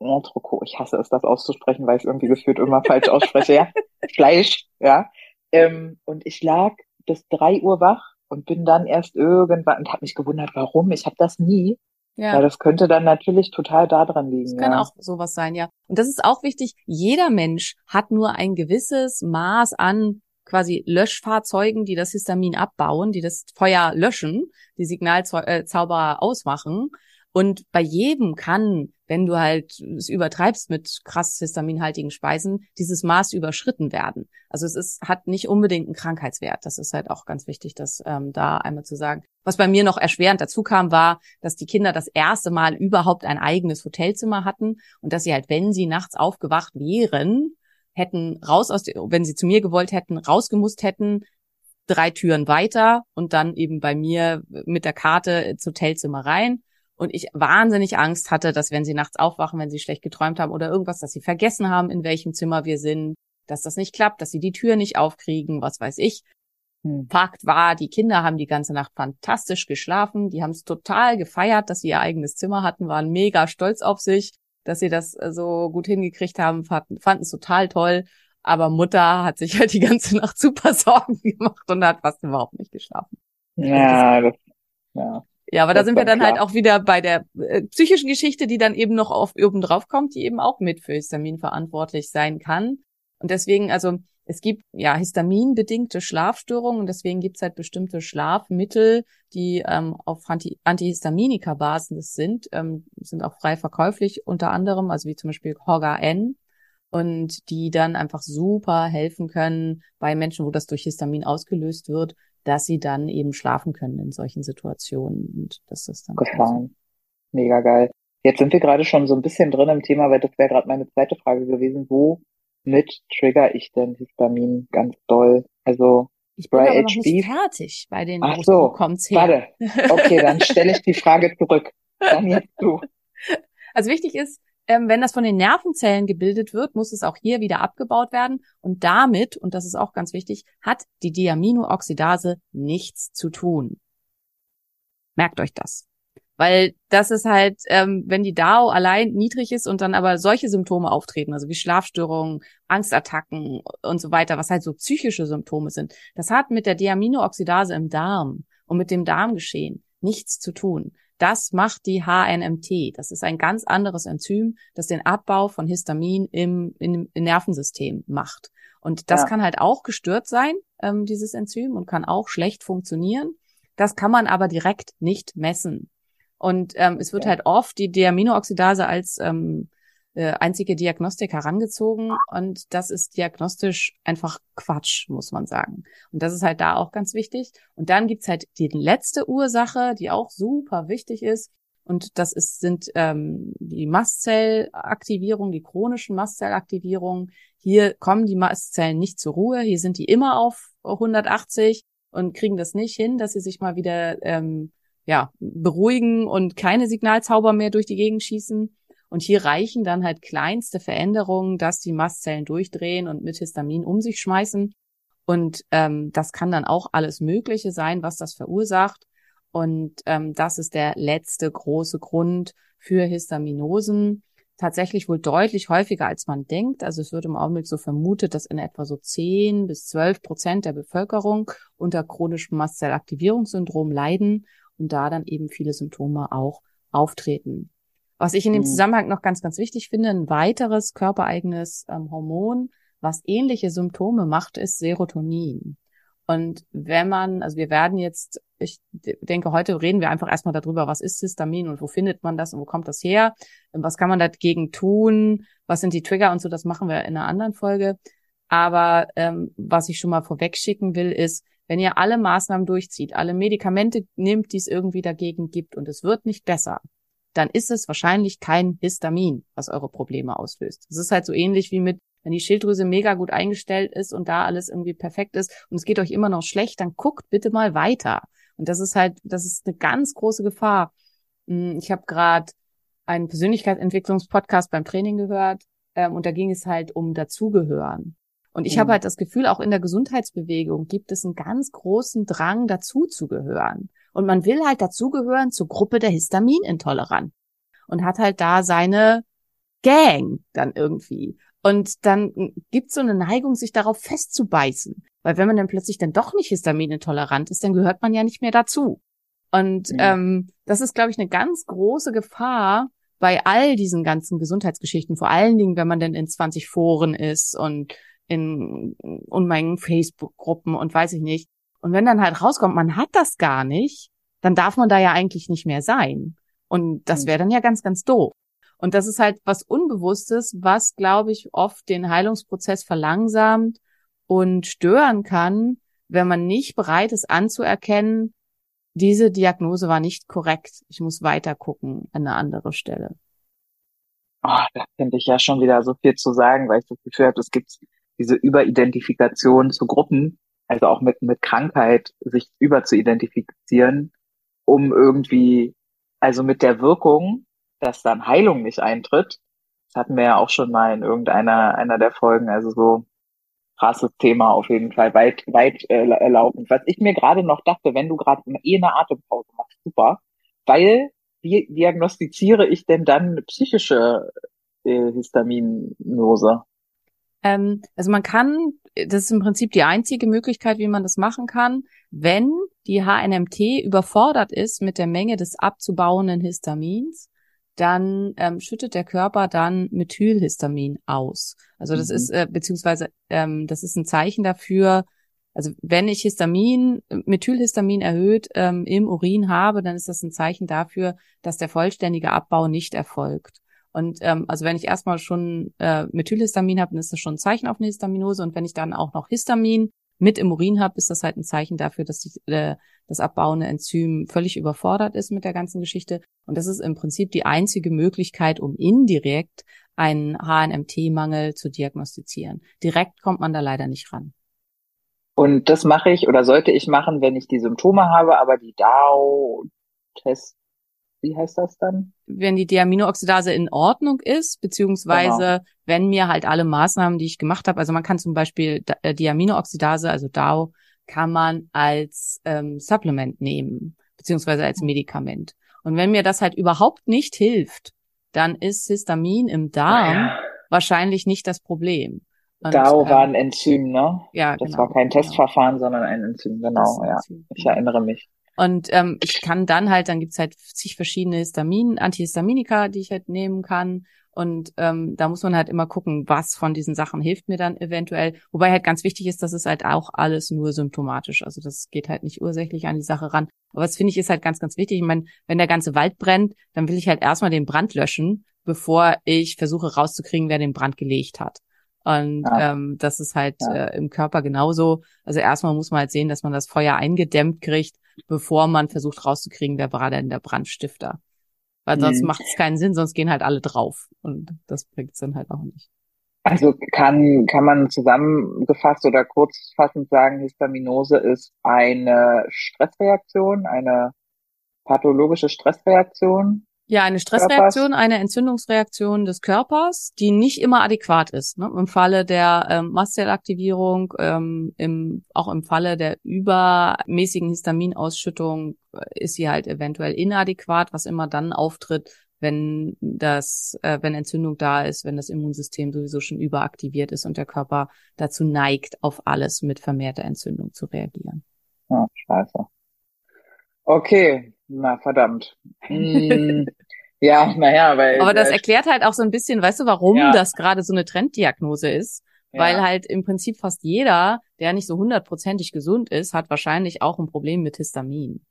Entrecot. Ich hasse es, das auszusprechen, weil ich es irgendwie gefühlt immer falsch ausspreche. Ja. Fleisch, ja. Ähm, und ich lag bis drei Uhr wach und bin dann erst irgendwann und habe mich gewundert, warum. Ich habe das nie. Ja. Ja, das könnte dann natürlich total daran liegen. das kann ja. auch sowas sein, ja. Und das ist auch wichtig. Jeder Mensch hat nur ein gewisses Maß an quasi Löschfahrzeugen, die das Histamin abbauen, die das Feuer löschen, die Signalzauberer ausmachen. Und bei jedem kann, wenn du halt es übertreibst mit krass histaminhaltigen Speisen, dieses Maß überschritten werden. Also es ist, hat nicht unbedingt einen Krankheitswert. Das ist halt auch ganz wichtig, das ähm, da einmal zu sagen. Was bei mir noch erschwerend dazu kam, war, dass die Kinder das erste Mal überhaupt ein eigenes Hotelzimmer hatten und dass sie halt, wenn sie nachts aufgewacht wären, hätten raus aus, der, wenn sie zu mir gewollt hätten, rausgemusst hätten, drei Türen weiter und dann eben bei mir mit der Karte ins Hotelzimmer rein. Und ich wahnsinnig Angst hatte, dass wenn sie nachts aufwachen, wenn sie schlecht geträumt haben oder irgendwas, dass sie vergessen haben, in welchem Zimmer wir sind, dass das nicht klappt, dass sie die Tür nicht aufkriegen, was weiß ich. Hm. Fakt war, die Kinder haben die ganze Nacht fantastisch geschlafen. Die haben es total gefeiert, dass sie ihr eigenes Zimmer hatten, waren mega stolz auf sich, dass sie das äh, so gut hingekriegt haben, fanden es total toll. Aber Mutter hat sich halt die ganze Nacht super Sorgen gemacht und hat fast überhaupt nicht geschlafen. Ja, das, ja. Ja, aber da sind wir dann klar. halt auch wieder bei der äh, psychischen Geschichte, die dann eben noch auf oben drauf kommt, die eben auch mit für Histamin verantwortlich sein kann. Und deswegen, also es gibt ja histaminbedingte Schlafstörungen und deswegen gibt's halt bestimmte Schlafmittel, die ähm, auf Anti Antihistaminika-Basis sind, ähm, sind auch frei verkäuflich unter anderem, also wie zum Beispiel Hoga N und die dann einfach super helfen können bei Menschen, wo das durch Histamin ausgelöst wird, dass sie dann eben schlafen können in solchen Situationen und dass das dann gefallen. Mega geil. Jetzt sind wir gerade schon so ein bisschen drin im Thema, weil das wäre gerade meine zweite Frage gewesen. Womit trigger ich denn Histamin ganz doll? Also, Ich bin aber noch nicht fertig bei den Ach Wo so, kommt's her. warte. Okay, dann stelle ich die Frage zurück. Dann jetzt du. Also wichtig ist, ähm, wenn das von den Nervenzellen gebildet wird, muss es auch hier wieder abgebaut werden. Und damit, und das ist auch ganz wichtig, hat die Diaminooxidase nichts zu tun. Merkt euch das. Weil das ist halt, ähm, wenn die DAO allein niedrig ist und dann aber solche Symptome auftreten, also wie Schlafstörungen, Angstattacken und so weiter, was halt so psychische Symptome sind, das hat mit der Diaminooxidase im Darm und mit dem Darmgeschehen nichts zu tun. Das macht die HNMT. Das ist ein ganz anderes Enzym, das den Abbau von Histamin im, im, im Nervensystem macht. Und das ja. kann halt auch gestört sein, ähm, dieses Enzym, und kann auch schlecht funktionieren. Das kann man aber direkt nicht messen. Und ähm, es wird ja. halt oft die Diaminooxidase als ähm, äh, einzige Diagnostik herangezogen und das ist diagnostisch einfach Quatsch, muss man sagen. Und das ist halt da auch ganz wichtig. Und dann gibt's halt die letzte Ursache, die auch super wichtig ist. Und das ist, sind ähm, die Mastzellaktivierung, die chronischen Mastzellaktivierungen. Hier kommen die Mastzellen nicht zur Ruhe. Hier sind die immer auf 180 und kriegen das nicht hin, dass sie sich mal wieder ähm, ja, beruhigen und keine Signalzauber mehr durch die Gegend schießen. Und hier reichen dann halt kleinste Veränderungen, dass die Mastzellen durchdrehen und mit Histamin um sich schmeißen. Und ähm, das kann dann auch alles Mögliche sein, was das verursacht. Und ähm, das ist der letzte große Grund für Histaminosen. Tatsächlich wohl deutlich häufiger, als man denkt. Also es wird im Augenblick so vermutet, dass in etwa so 10 bis 12 Prozent der Bevölkerung unter chronischem Mastzellaktivierungssyndrom leiden und da dann eben viele Symptome auch auftreten. Was ich in dem mhm. Zusammenhang noch ganz, ganz wichtig finde, ein weiteres körpereigenes ähm, Hormon, was ähnliche Symptome macht, ist Serotonin. Und wenn man, also wir werden jetzt, ich denke, heute reden wir einfach erstmal darüber, was ist Histamin und wo findet man das und wo kommt das her? Was kann man dagegen tun? Was sind die Trigger und so? Das machen wir in einer anderen Folge. Aber ähm, was ich schon mal vorwegschicken will, ist, wenn ihr alle Maßnahmen durchzieht, alle Medikamente nimmt, die es irgendwie dagegen gibt und es wird nicht besser, dann ist es wahrscheinlich kein Histamin, was eure Probleme auslöst. Es ist halt so ähnlich wie mit, wenn die Schilddrüse mega gut eingestellt ist und da alles irgendwie perfekt ist und es geht euch immer noch schlecht, dann guckt bitte mal weiter. Und das ist halt, das ist eine ganz große Gefahr. Hm, ich habe gerade einen Persönlichkeitsentwicklungspodcast beim Training gehört ähm, und da ging es halt um Dazugehören. Und ich mhm. habe halt das Gefühl, auch in der Gesundheitsbewegung gibt es einen ganz großen Drang, dazuzugehören. Und man will halt dazugehören zur Gruppe der Histaminintoleranten und hat halt da seine Gang dann irgendwie. Und dann gibt's so eine Neigung, sich darauf festzubeißen. Weil wenn man dann plötzlich dann doch nicht histaminintolerant ist, dann gehört man ja nicht mehr dazu. Und mhm. ähm, das ist, glaube ich, eine ganz große Gefahr bei all diesen ganzen Gesundheitsgeschichten, vor allen Dingen, wenn man denn in 20 Foren ist und in Unmengen Facebook-Gruppen und weiß ich nicht. Und wenn dann halt rauskommt, man hat das gar nicht, dann darf man da ja eigentlich nicht mehr sein. Und das hm. wäre dann ja ganz, ganz doof. Und das ist halt was Unbewusstes, was, glaube ich, oft den Heilungsprozess verlangsamt und stören kann, wenn man nicht bereit ist anzuerkennen, diese Diagnose war nicht korrekt. Ich muss weiter gucken an eine andere Stelle. Oh, da finde ich ja schon wieder so viel zu sagen, weil ich das Gefühl habe, es gibt diese Überidentifikation zu Gruppen, also auch mit, mit Krankheit, sich über zu identifizieren, um irgendwie, also mit der Wirkung, dass dann Heilung nicht eintritt. Das hatten wir ja auch schon mal in irgendeiner einer der Folgen, also so krasses Thema auf jeden Fall, weit, weit äh, laufend. Was ich mir gerade noch dachte, wenn du gerade eh eine Atempause machst, super, weil wie diagnostiziere ich denn dann psychische äh, Histaminose? Ähm, also man kann, das ist im Prinzip die einzige Möglichkeit, wie man das machen kann, wenn die HNMT überfordert ist mit der Menge des abzubauenden Histamins, dann ähm, schüttet der Körper dann Methylhistamin aus. Also das mhm. ist äh, beziehungsweise ähm, das ist ein Zeichen dafür, also wenn ich Histamin, Methylhistamin erhöht ähm, im Urin habe, dann ist das ein Zeichen dafür, dass der vollständige Abbau nicht erfolgt. Und ähm, also wenn ich erstmal schon äh, Methylhistamin habe, dann ist das schon ein Zeichen auf eine Histaminose. Und wenn ich dann auch noch Histamin mit im Urin habe, ist das halt ein Zeichen dafür, dass die, äh, das abbauende Enzym völlig überfordert ist mit der ganzen Geschichte. Und das ist im Prinzip die einzige Möglichkeit, um indirekt einen HNMT-Mangel zu diagnostizieren. Direkt kommt man da leider nicht ran. Und das mache ich oder sollte ich machen, wenn ich die Symptome habe, aber die DAO-Tests wie heißt das dann? Wenn die Diaminooxidase in Ordnung ist, beziehungsweise Genau. wenn mir halt alle Maßnahmen, die ich gemacht habe, also man kann zum Beispiel äh, Diaminooxidase, also DAO, kann man als ähm, Supplement nehmen, beziehungsweise als Medikament. Und wenn mir das halt überhaupt nicht hilft, dann ist Histamin im Darm Ja. wahrscheinlich nicht das Problem. Und, DAO ähm, war ein Enzym, ne? ja, Das genau, war kein genau. Testverfahren, sondern ein Enzym, genau, ein ja. Enzym, Ich genau. erinnere mich. Und ähm, ich kann dann halt, dann gibt's halt zig verschiedene Histamin, Antihistaminika, die ich halt nehmen kann. Und ähm, da muss man halt immer gucken, was von diesen Sachen hilft mir dann eventuell. Wobei halt ganz wichtig ist, dass es halt auch alles nur symptomatisch. Also das geht halt nicht ursächlich an die Sache ran. Aber das finde ich ist halt ganz, ganz wichtig. Ich meine, wenn der ganze Wald brennt, dann will ich halt erstmal den Brand löschen, bevor ich versuche rauszukriegen, wer den Brand gelegt hat. Und Ja. ähm, das ist halt Ja. äh, im Körper genauso. Also erstmal muss man halt sehen, dass man das Feuer eingedämmt kriegt, bevor man versucht rauszukriegen, wer war denn der Brandstifter. Weil sonst Mhm. macht es keinen Sinn, sonst gehen halt alle drauf. Und das bringt's dann halt auch nicht. Also kann, kann man zusammengefasst oder kurzfassend sagen, Histaminose ist eine Stressreaktion, eine pathologische Stressreaktion. Ja, eine Stressreaktion, eine Entzündungsreaktion des Körpers, die nicht immer adäquat ist. Ne? Im Falle der ähm, Mastzellaktivierung, ähm, im, auch im Falle der übermäßigen Histaminausschüttung äh, ist sie halt eventuell inadäquat, was immer dann auftritt, wenn das, äh, wenn Entzündung da ist, wenn das Immunsystem sowieso schon überaktiviert ist und der Körper dazu neigt, auf alles mit vermehrter Entzündung zu reagieren. Ja, scheiße. Okay, na verdammt. Hm, ja, naja, weil. Aber das äh, erklärt halt auch so ein bisschen, weißt du, warum Ja. das gerade so eine Trenddiagnose ist? Weil ja, halt im Prinzip fast jeder, der nicht so hundertprozentig gesund ist, hat wahrscheinlich auch ein Problem mit Histamin.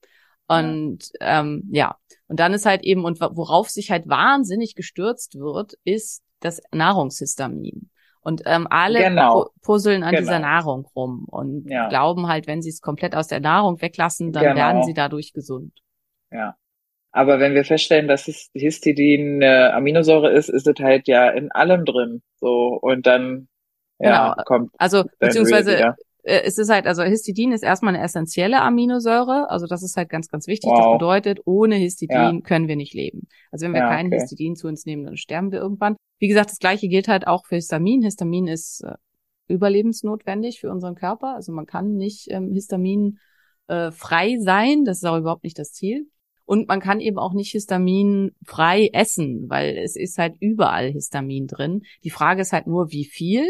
Und ähm, ja, und dann ist halt eben, und worauf sich halt wahnsinnig gestürzt wird, ist das Nahrungshistamin. Und ähm, alle Genau. pu- puzzeln an Genau. dieser Nahrung rum und Ja. glauben halt, wenn sie es komplett aus der Nahrung weglassen, dann Genau. werden sie dadurch gesund. Ja. Aber wenn wir feststellen, dass His- Histidin eine Aminosäure ist, ist es halt ja in allem drin. So, und dann, ja, Genau. kommt Also beziehungsweise äh, es ist halt, also Histidin ist erstmal eine essentielle Aminosäure, also das ist halt ganz, ganz wichtig. Das Wow. bedeutet, ohne Histidin Ja. können wir nicht leben. Also wenn wir Ja, kein okay. Histidin zu uns nehmen, dann sterben wir irgendwann. Wie gesagt, das gleiche gilt halt auch für Histamin. Histamin ist äh, überlebensnotwendig für unseren Körper. Also man kann nicht ähm, Histamin äh, frei sein, das ist auch überhaupt nicht das Ziel. Und man kann eben auch nicht Histamin frei essen, weil es ist halt überall Histamin drin. Die Frage ist halt nur, wie viel.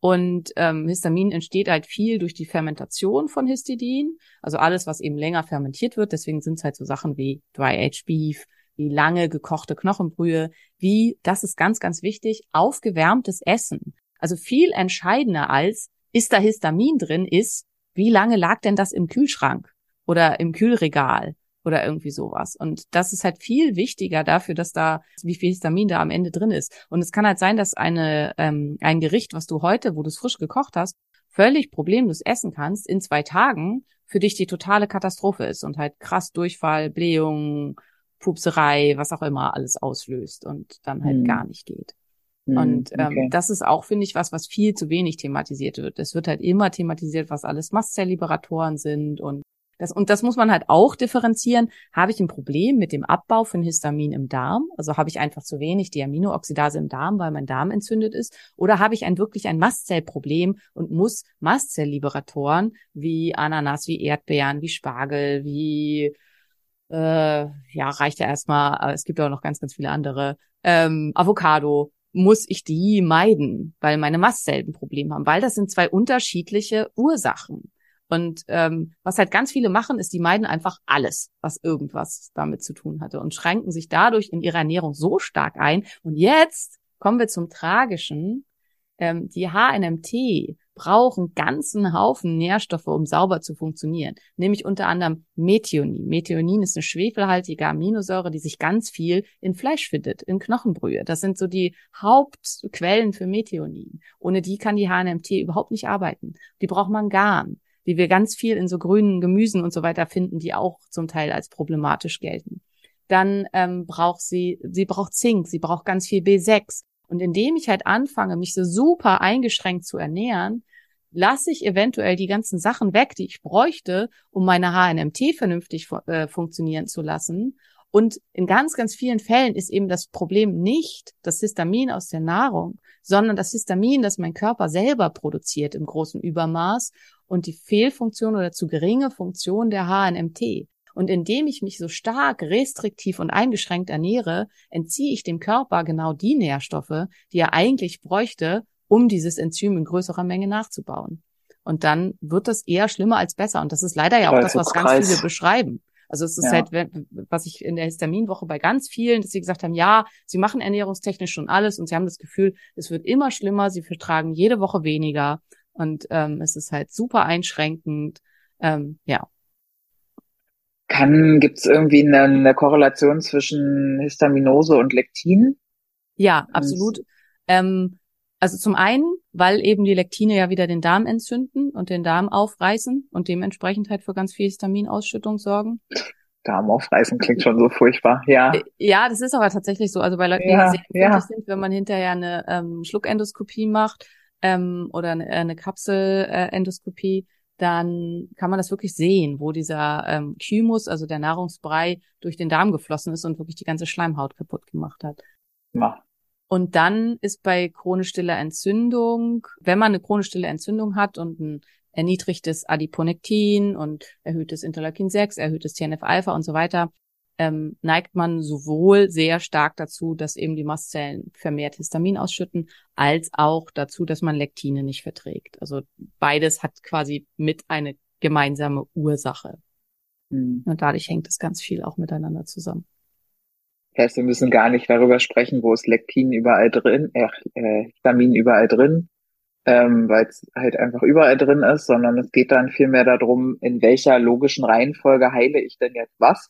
Und ähm, Histamin entsteht halt viel durch die Fermentation von Histidin, also alles, was eben länger fermentiert wird. Deswegen sind es halt so Sachen wie Dry-Aged Beef, wie lange gekochte Knochenbrühe, wie, das ist ganz, ganz wichtig, aufgewärmtes Essen. Also viel entscheidender als, ist da Histamin drin, ist, wie lange lag denn das im Kühlschrank oder im Kühlregal oder irgendwie sowas. Und das ist halt viel wichtiger dafür, dass da, wie viel Histamin da am Ende drin ist. Und es kann halt sein, dass eine, ähm, ein Gericht, was du heute, wo du es frisch gekocht hast, völlig problemlos essen kannst, in zwei Tagen für dich die totale Katastrophe ist und halt krass Durchfall, Blähung, Pupserei, was auch immer alles auslöst und dann halt Hm. gar nicht geht. Hm, Und ähm, okay. das ist auch, finde ich, was, was viel zu wenig thematisiert wird. Es wird halt immer thematisiert, was alles Mastzellliberatoren sind und das, und das muss man halt auch differenzieren. Habe ich ein Problem mit dem Abbau von Histamin im Darm? Also habe ich einfach zu wenig Diaminooxidase im Darm, weil mein Darm entzündet ist? Oder habe ich ein wirklich ein Mastzellproblem und muss Mastzellliberatoren wie Ananas, wie Erdbeeren, wie Spargel, wie äh, ja, reicht ja erstmal, aber es gibt auch noch ganz, ganz viele andere. Ähm, Avocado, muss ich die meiden, weil meine Mastzellen ein Problem haben, weil das sind zwei unterschiedliche Ursachen. Und ähm, was halt ganz viele machen, ist, die meiden einfach alles, was irgendwas damit zu tun hatte und schränken sich dadurch in ihrer Ernährung so stark ein. Und jetzt kommen wir zum Tragischen. Ähm, die HNMT brauchen ganzen Haufen Nährstoffe, um sauber zu funktionieren. Nämlich unter anderem Methionin. Methionin ist eine schwefelhaltige Aminosäure, die sich ganz viel in Fleisch findet, in Knochenbrühe. Das sind so die Hauptquellen für Methionin. Ohne die kann die HNMT überhaupt nicht arbeiten. Die braucht Mangan, die wir ganz viel in so grünen Gemüsen und so weiter finden, die auch zum Teil als problematisch gelten. Dann ähm, braucht sie, sie braucht Zink, sie braucht ganz viel B6. Und indem ich halt anfange, mich so super eingeschränkt zu ernähren, lasse ich eventuell die ganzen Sachen weg, die ich bräuchte, um meine HNMT vernünftig äh, funktionieren zu lassen Und in ganz, ganz vielen Fällen ist eben das Problem nicht das Histamin aus der Nahrung, sondern das Histamin, das mein Körper selber produziert im großen Übermaß und die Fehlfunktion oder zu geringe Funktion der HNMT. Und indem ich mich so stark restriktiv und eingeschränkt ernähre, entziehe ich dem Körper genau die Nährstoffe, die er eigentlich bräuchte, um dieses Enzym in größerer Menge nachzubauen. Und dann wird das eher schlimmer als besser. Und das ist leider ja auch das, was ganz viele beschreiben. Also es ist ja. halt, was ich in der Histaminwoche bei ganz vielen, dass sie gesagt haben, ja, sie machen ernährungstechnisch schon alles und sie haben das Gefühl, es wird immer schlimmer, sie vertragen jede Woche weniger und ähm, es ist halt super einschränkend. Ähm, ja. Kann, gibt es irgendwie eine, eine Korrelation zwischen Histaminose und Lektin? Ja, absolut. Ähm, also zum einen, weil eben die Lektine ja wieder den Darm entzünden und den Darm aufreißen und dementsprechend halt für ganz viel Histaminausschüttung sorgen. Darm aufreißen klingt schon so furchtbar, ja. Äh, ja, das ist aber tatsächlich so. Also bei Leuten, ja, die sehr ja. sind, wenn man hinterher eine ähm, Schluckendoskopie macht ähm, oder eine, eine Kapselendoskopie, dann kann man das wirklich sehen, wo dieser ähm, Chymus, also der Nahrungsbrei, durch den Darm geflossen ist und wirklich die ganze Schleimhaut kaputt gemacht hat. Ja. Und dann ist bei chronisch stiller Entzündung, wenn man eine chronisch stille Entzündung hat und ein erniedrigtes Adiponektin und erhöhtes Interleukin 6, erhöhtes TNF-Alpha und so weiter, ähm, neigt man sowohl sehr stark dazu, dass eben die Mastzellen vermehrt Histamin ausschütten, als auch dazu, dass man Lektine nicht verträgt. Also beides hat quasi mit eine gemeinsame Ursache. Mhm. Und dadurch hängt das ganz viel auch miteinander zusammen. Heißt, wir müssen gar nicht darüber sprechen, wo ist Lektin überall drin, äh, äh, Histamin überall drin, ähm, weil es halt einfach überall drin ist, sondern es geht dann vielmehr darum, in welcher logischen Reihenfolge heile ich denn jetzt was.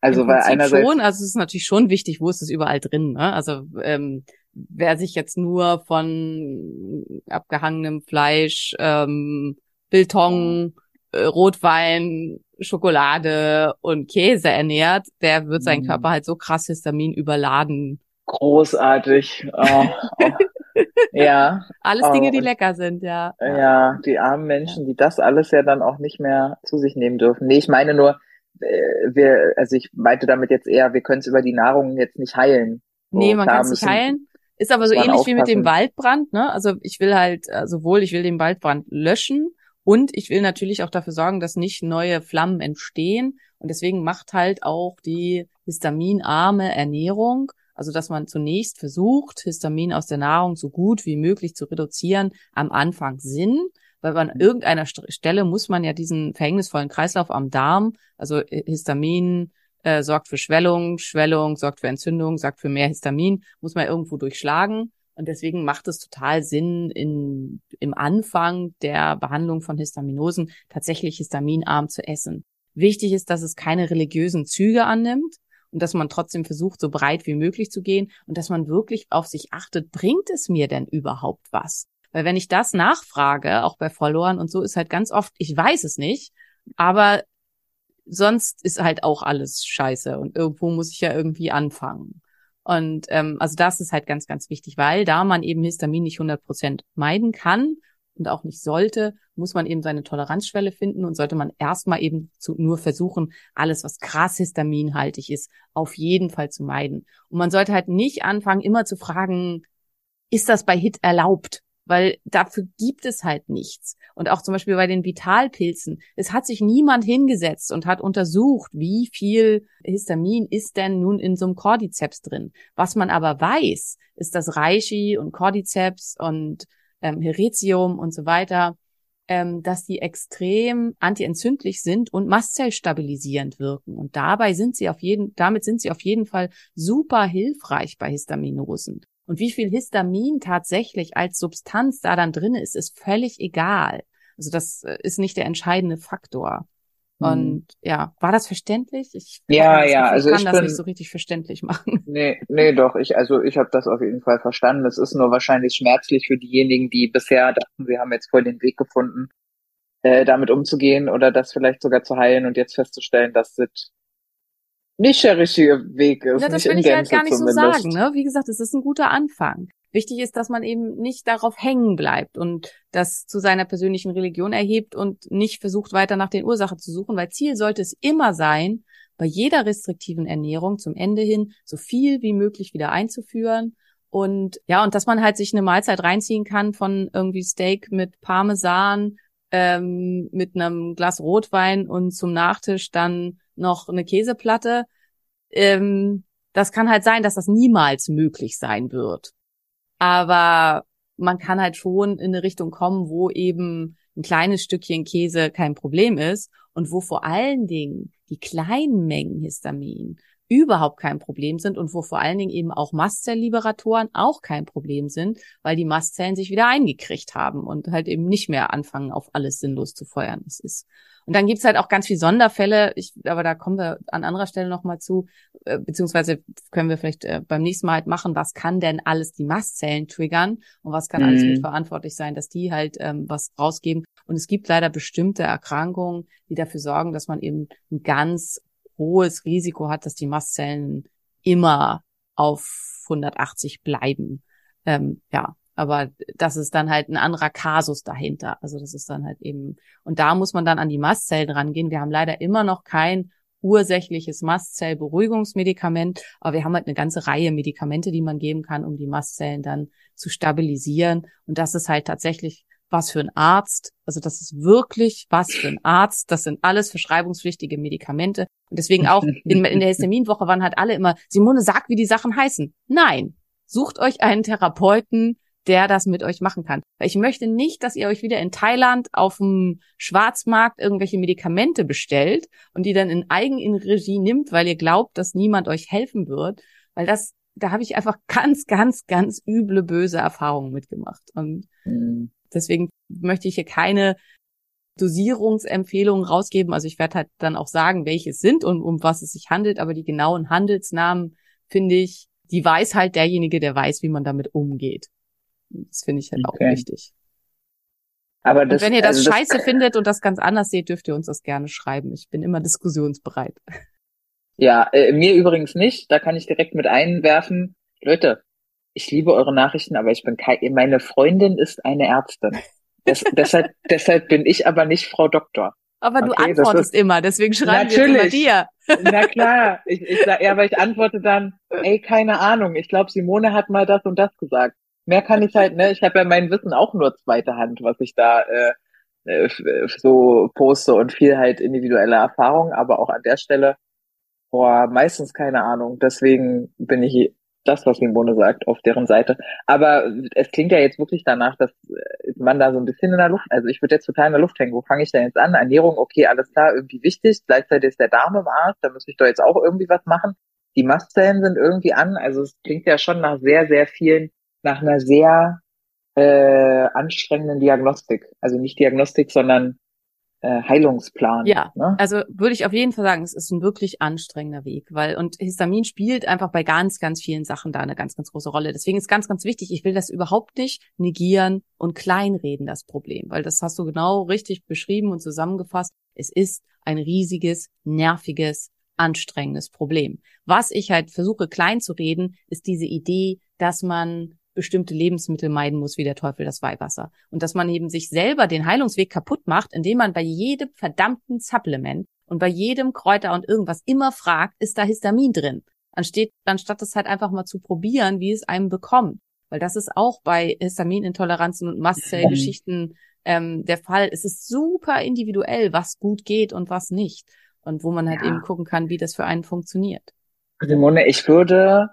Also weil einerseits schon, also es ist natürlich schon wichtig, wo ist es überall drin. Ne? Also ähm, wer sich jetzt nur von abgehangenem Fleisch, ähm, Biltong, Rotwein, Schokolade und Käse ernährt, der wird seinen mhm. Körper halt so krass Histamin überladen. Großartig. Oh, oh. ja. Alles Dinge, die oh, lecker sind, ja. Ja, die armen Menschen, die das alles ja dann auch nicht mehr zu sich nehmen dürfen. Nee, ich meine nur, äh, wir, also ich meinte damit jetzt eher, wir können es über die Nahrung jetzt nicht heilen. So, nee, man kann es nicht heilen. Ist aber so ähnlich aufpassen. wie mit dem Waldbrand, ne? Also ich will halt, äh, sowohl ich will den Waldbrand löschen, und ich will natürlich auch dafür sorgen, dass nicht neue Flammen entstehen. Und deswegen macht halt auch die histaminarme Ernährung, also dass man zunächst versucht, Histamin aus der Nahrung so gut wie möglich zu reduzieren, am Anfang Sinn. Weil an irgendeiner Stelle muss man ja diesen verhängnisvollen Kreislauf am Darm, also Histamin äh, sorgt für Schwellung, Schwellung sorgt für Entzündung, sorgt für mehr Histamin, muss man irgendwo durchschlagen. Und deswegen macht es total Sinn, in, im Anfang der Behandlung von Histaminosen tatsächlich histaminarm zu essen. Wichtig ist, dass es keine religiösen Züge annimmt und dass man trotzdem versucht, so breit wie möglich zu gehen und dass man wirklich auf sich achtet, bringt es mir denn überhaupt was? Weil wenn ich das nachfrage, auch bei Followern und so, ist halt ganz oft, ich weiß es nicht, aber sonst ist halt auch alles scheiße und irgendwo muss ich ja irgendwie anfangen. Und ähm, also das ist halt ganz, ganz wichtig, weil da man eben Histamin nicht 100 Prozent meiden kann und auch nicht sollte, muss man eben seine Toleranzschwelle finden und sollte man erstmal eben zu, nur versuchen, alles, was krass histaminhaltig ist, auf jeden Fall zu meiden. Und man sollte halt nicht anfangen, immer zu fragen, ist das bei HIT erlaubt? Weil dafür gibt es halt nichts. Und auch zum Beispiel bei den Vitalpilzen. Es hat sich niemand hingesetzt und hat untersucht, wie viel Histamin ist denn nun in so einem Cordyceps drin. Was man aber weiß, ist, dass Reishi und Cordyceps und ähm, Heretium und so weiter, ähm, dass die extrem antientzündlich sind und mastzellstabilisierend wirken. Und dabei sind sie auf jeden, damit sind sie auf jeden Fall super hilfreich bei Histaminosen. Und wie viel Histamin tatsächlich als Substanz da dann drin ist, ist völlig egal. Also das äh, ist nicht der entscheidende Faktor. Hm. Und ja, war das verständlich? Ich ja, ja, also ich kann das bin, nicht so richtig verständlich machen. Nee, nee, doch, ich also ich habe das auf jeden Fall verstanden. Es ist nur wahrscheinlich schmerzlich für diejenigen, die bisher dachten, sie haben jetzt voll den Weg gefunden, äh, damit umzugehen oder das vielleicht sogar zu heilen und jetzt festzustellen, dass das nicht der richtige Weg ist. Ja, das will ich halt gar nicht zumindest. so sagen. Ne? Wie gesagt, es ist ein guter Anfang. Wichtig ist, dass man eben nicht darauf hängen bleibt und das zu seiner persönlichen Religion erhebt und nicht versucht, weiter nach den Ursachen zu suchen, weil Ziel sollte es immer sein, bei jeder restriktiven Ernährung zum Ende hin so viel wie möglich wieder einzuführen. Und ja, und dass man halt sich eine Mahlzeit reinziehen kann von irgendwie Steak mit Parmesan, ähm, mit einem Glas Rotwein und zum Nachtisch dann noch eine Käseplatte. Ähm, das kann halt sein, dass das niemals möglich sein wird. Aber man kann halt schon in eine Richtung kommen, wo eben ein kleines Stückchen Käse kein Problem ist und wo vor allen Dingen die kleinen Mengen Histamin überhaupt kein Problem sind und wo vor allen Dingen eben auch Mastzellliberatoren auch kein Problem sind, weil die Mastzellen sich wieder eingekriegt haben und halt eben nicht mehr anfangen, auf alles sinnlos zu feuern. Das ist. Und dann gibt's halt auch ganz viel Sonderfälle, ich, aber da kommen wir an anderer Stelle nochmal zu, äh, beziehungsweise können wir vielleicht äh, beim nächsten Mal halt machen, was kann denn alles die Mastzellen triggern und was kann mhm. alles mitverantwortlich sein, dass die halt ähm, was rausgeben. Und es gibt leider bestimmte Erkrankungen, die dafür sorgen, dass man eben ein ganz hohes Risiko hat, dass die Mastzellen immer auf 180 bleiben. Ähm, ja, aber das ist dann halt ein anderer Kasus dahinter. Also das ist dann halt eben, und da muss man dann an die Mastzellen rangehen. Wir haben leider immer noch kein ursächliches Mastzellberuhigungsmedikament, aber wir haben halt eine ganze Reihe Medikamente, die man geben kann, um die Mastzellen dann zu stabilisieren. Und das ist halt tatsächlich was für ein Arzt. Also das ist wirklich was für ein Arzt. Das sind alles verschreibungspflichtige Medikamente. Und deswegen auch in, in der Histaminwoche waren halt alle immer, Simone, sag, wie die Sachen heißen. Nein, sucht euch einen Therapeuten, der das mit euch machen kann. Weil ich möchte nicht, dass ihr euch wieder in Thailand auf dem Schwarzmarkt irgendwelche Medikamente bestellt und die dann in Eigenregie nimmt, weil ihr glaubt, dass niemand euch helfen wird. Weil das, da habe ich einfach ganz, ganz, ganz üble, böse Erfahrungen mitgemacht. Und mhm. Deswegen möchte ich hier keine Dosierungsempfehlungen rausgeben. Also ich werde halt dann auch sagen, welche es sind und um was es sich handelt, aber die genauen Handelsnamen finde ich, die weiß halt derjenige, der weiß, wie man damit umgeht. Das finde ich halt okay. auch wichtig. Aber das, und wenn ihr das also scheiße das, findet und das ganz anders seht, dürft ihr uns das gerne schreiben. Ich bin immer diskussionsbereit. Ja, äh, mir übrigens nicht. Da kann ich direkt mit einwerfen. Leute, ich liebe eure Nachrichten, aber ich bin kein, meine Freundin ist eine Ärztin. Das, deshalb, deshalb bin ich aber nicht Frau Doktor. Aber du okay, antwortest ist, immer, deswegen schreiben wir immer dir. Na klar, ich, ich sag, ja, aber ich antworte dann, ey, keine Ahnung, ich glaube, Simone hat mal das und das gesagt. Mehr kann ich halt, ne, ich habe ja mein Wissen auch nur zweite Hand, was ich da äh, äh so poste und viel halt individuelle Erfahrung, aber auch an der Stelle, boah, meistens keine Ahnung. Deswegen bin ich das, was Simone sagt, auf deren Seite. Aber es klingt ja jetzt wirklich danach, dass äh, man da so ein bisschen in der Luft, also ich würde jetzt total in der Luft hängen. Wo fange ich denn jetzt an? Ernährung, okay, alles klar, irgendwie wichtig. Gleichzeitig ist der Darm im Arsch, da muss ich doch jetzt auch irgendwie was machen. Die Mastzellen sind irgendwie an, also es klingt ja schon nach sehr, sehr vielen, nach einer sehr äh, anstrengenden Diagnostik. Also nicht Diagnostik, sondern äh, Heilungsplan. Ja, ne? also würde ich auf jeden Fall sagen, es ist ein wirklich anstrengender Weg, weil und Histamin spielt einfach bei ganz, ganz vielen Sachen da eine ganz, ganz große Rolle. Deswegen ist ganz, ganz wichtig, ich will das überhaupt nicht negieren und kleinreden, das Problem, weil das hast du genau richtig beschrieben und zusammengefasst. Es ist ein riesiges, nerviges, anstrengendes Problem. Was ich halt versuche klein zu reden, ist diese Idee, dass man bestimmte Lebensmittel meiden muss, wie der Teufel das Weihwasser. Und dass man eben sich selber den Heilungsweg kaputt macht, indem man bei jedem verdammten Supplement und bei jedem Kräuter und irgendwas immer fragt, ist da Histamin drin? Anstatt, anstatt das halt einfach mal zu probieren, wie es einem bekommt. Weil das ist auch bei Histaminintoleranzen und Mastzellgeschichten ähm, der Fall. Es ist super individuell, was gut geht und was nicht. Und wo man halt ja. eben gucken kann, wie das für einen funktioniert. Simone, ich würde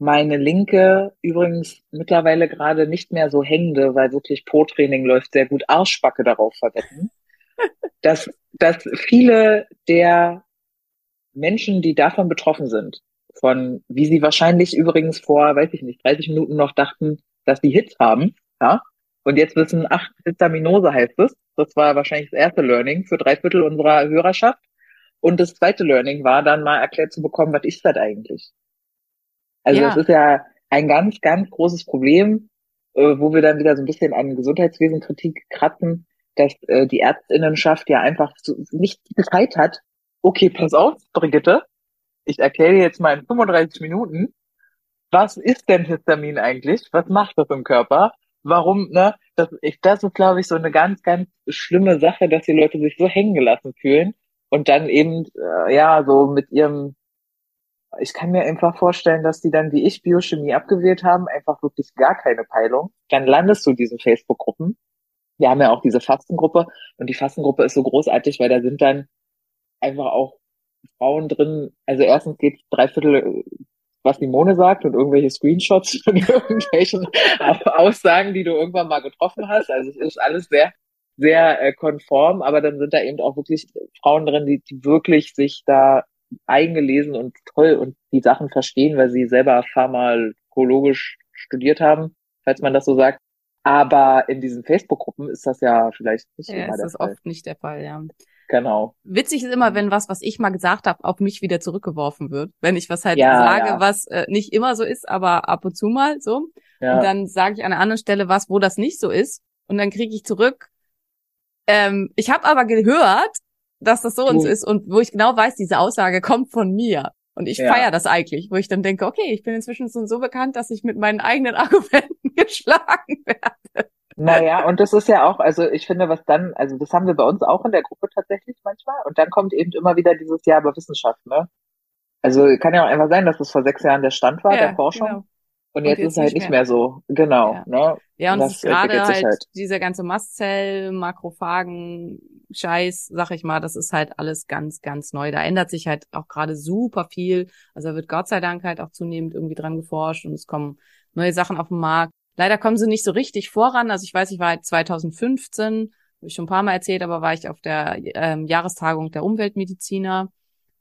meine linke, übrigens mittlerweile gerade nicht mehr so hängende, weil wirklich Pro-Training läuft sehr gut, Arschbacke darauf verwetten, dass, dass viele der Menschen, die davon betroffen sind, von wie sie wahrscheinlich übrigens vor, weiß ich nicht, 30 Minuten noch dachten, dass sie Hits haben, ja, und jetzt wissen, ach, Hitaminose heißt es. Das war wahrscheinlich das erste Learning für drei Viertel unserer Hörerschaft. Und das zweite Learning war dann mal erklärt zu bekommen, was ist das eigentlich? Also es ist ja ein ganz, ganz großes Problem, äh, wo wir dann wieder so ein bisschen an Gesundheitswesen-Kritik kratzen, dass äh, die Ärztinnenschaft ja einfach so nicht die Zeit hat. Okay, pass auf, Brigitte, ich erkläre dir jetzt mal in 35 Minuten, was ist denn Histamin eigentlich? Was macht das im Körper? Warum, ne? Das, ich, das ist, glaube ich, so eine ganz, ganz schlimme Sache, dass die Leute sich so hängen gelassen fühlen und dann eben, äh, ja, so mit ihrem, ich kann mir einfach vorstellen, dass die dann wie ich Biochemie abgewählt haben, einfach wirklich gar keine Peilung. Dann landest du in diesen Facebook-Gruppen. Wir haben ja auch diese Fastengruppe und die Fastengruppe ist so großartig, weil da sind dann einfach auch Frauen drin. Also erstens geht drei Viertel was Simone sagt und irgendwelche Screenshots von irgendwelchen Aussagen, die du irgendwann mal getroffen hast. Also es ist alles sehr, sehr äh, konform, aber dann sind da eben auch wirklich Frauen drin, die, die wirklich sich da eingelesen und toll und die Sachen verstehen, weil sie selber pharmakologisch studiert haben, falls man das so sagt. Aber in diesen Facebook-Gruppen ist das ja vielleicht nicht ja, immer der das ist Fall. oft nicht der Fall, ja. Genau. Witzig ist immer, wenn was, was ich mal gesagt habe, auf mich wieder zurückgeworfen wird. Wenn ich was halt Ja, sage, ja. was äh, nicht immer so ist, aber ab und zu mal so. Ja. Und dann sage ich an einer anderen Stelle was, wo das nicht so ist. Und dann kriege ich zurück. Ähm, ich habe aber gehört, dass das so Du- ist und wo ich genau weiß, diese Aussage kommt von mir. Und ich Ja. feiere das eigentlich, wo ich dann denke, okay, ich bin inzwischen so, so bekannt, dass ich mit meinen eigenen Argumenten geschlagen werde. Naja, und das ist ja auch, also ich finde, was dann, also das haben wir bei uns auch in der Gruppe tatsächlich manchmal. Und dann kommt eben immer wieder dieses Jahr über Wissenschaft, ne? Also kann ja auch einfach sein, dass das vor sechs Jahren der Stand war, der Forschung. genau. Und Und jetzt, jetzt ist es halt nicht mehr. mehr so. Genau, Ja. ne? Ja, und Das es ist gerade halt, halt. dieser ganze Mastzell, Makrophagen, Scheiß, sag ich mal, das ist halt alles ganz, ganz neu. Da ändert sich halt auch gerade super viel. Also da wird Gott sei Dank halt auch zunehmend irgendwie dran geforscht und es kommen neue Sachen auf den Markt. Leider kommen sie nicht so richtig voran. Also ich weiß, ich war halt 2015, habe ich schon ein paar Mal erzählt, aber war ich auf der ähm, Jahrestagung der Umweltmediziner.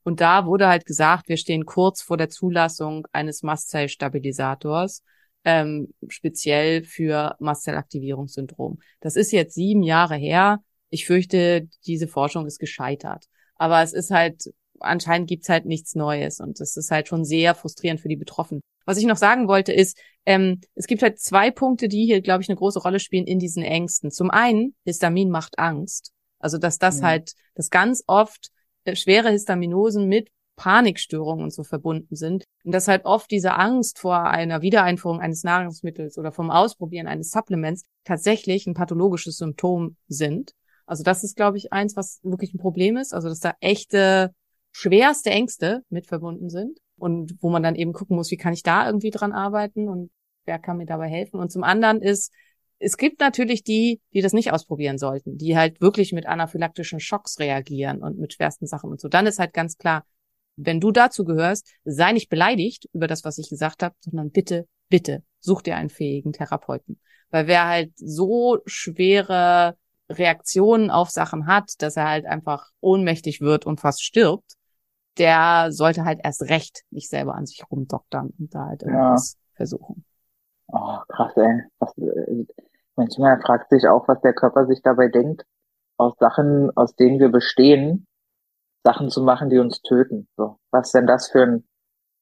Und da wurde halt gesagt, wir stehen kurz vor der Zulassung eines Mastzellstabilisators, ähm, speziell für Mastzellaktivierungssyndrom. Das ist jetzt sieben Jahre her. Ich fürchte, diese Forschung ist gescheitert. Aber es ist halt, anscheinend gibt's halt nichts Neues und das ist halt schon sehr frustrierend für die Betroffenen. Was ich noch sagen wollte ist, ähm, es gibt halt zwei Punkte, die hier, glaube ich, eine große Rolle spielen in diesen Ängsten. Zum einen, Histamin macht Angst. Also, dass das Mhm. halt, dass ganz oft schwere Histaminosen mit Panikstörungen und so verbunden sind. Und dass halt oft diese Angst vor einer Wiedereinführung eines Nahrungsmittels oder vom Ausprobieren eines Supplements tatsächlich ein pathologisches Symptom sind. Also das ist, glaube ich, eins, was wirklich ein Problem ist. Also dass da echte, schwerste Ängste mit verbunden sind und wo man dann eben gucken muss, wie kann ich da irgendwie dran arbeiten und wer kann mir dabei helfen. Und zum anderen ist, es gibt natürlich die, die das nicht ausprobieren sollten, die halt wirklich mit anaphylaktischen Schocks reagieren und mit schwersten Sachen und so. Dann ist halt ganz klar, wenn du dazu gehörst, sei nicht beleidigt über das, was ich gesagt habe, sondern bitte, bitte, such dir einen fähigen Therapeuten. Weil wer halt so schwere Reaktionen auf Sachen hat, dass er halt einfach ohnmächtig wird und fast stirbt, der sollte halt erst recht nicht selber an sich rumdoktern und da halt irgendwas versuchen. Oh, krass, ey. Was, äh, manchmal fragt sich auch, was der Körper sich dabei denkt, aus Sachen, aus denen wir bestehen, Sachen zu machen, die uns töten. So, was denn das für ein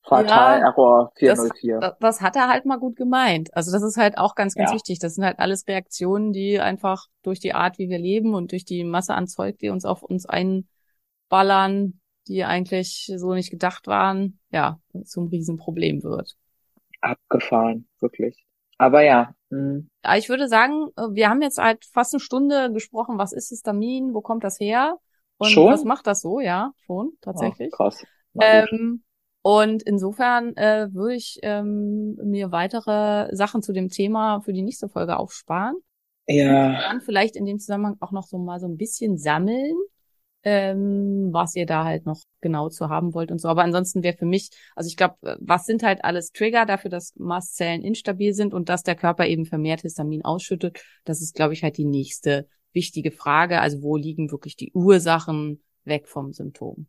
Fatal Ja, Error das- 404? Das, das hat er halt mal gut gemeint. Also das ist halt auch ganz, ganz Ja. wichtig. Das sind halt alles Reaktionen, die einfach durch die Art, wie wir leben und durch die Masse an Zeug, die uns auf uns einballern, die eigentlich so nicht gedacht waren, ja, zum Riesenproblem wird. Abgefahren, wirklich. Aber ja, mh, Aber ich würde sagen, äh, wir haben jetzt halt fast eine Stunde gesprochen, was ist Histamin, wo kommt das her? Und Schon? was macht das so? Ja, schon, tatsächlich. Oh, krass. Ähm, und insofern äh, würde ich ähm, mir weitere Sachen zu dem Thema für die nächste Folge aufsparen. ja, Dann vielleicht in dem Zusammenhang auch noch so mal so ein bisschen sammeln, ähm, was ihr da halt noch genau zu haben wollt und so. Aber ansonsten wäre für mich, also ich glaube, was sind halt alles Trigger dafür, dass Mastzellen instabil sind und dass der Körper eben vermehrt Histamin ausschüttet? Das ist, glaube ich, halt die nächste wichtige Frage. Also wo liegen wirklich die Ursachen weg vom Symptom?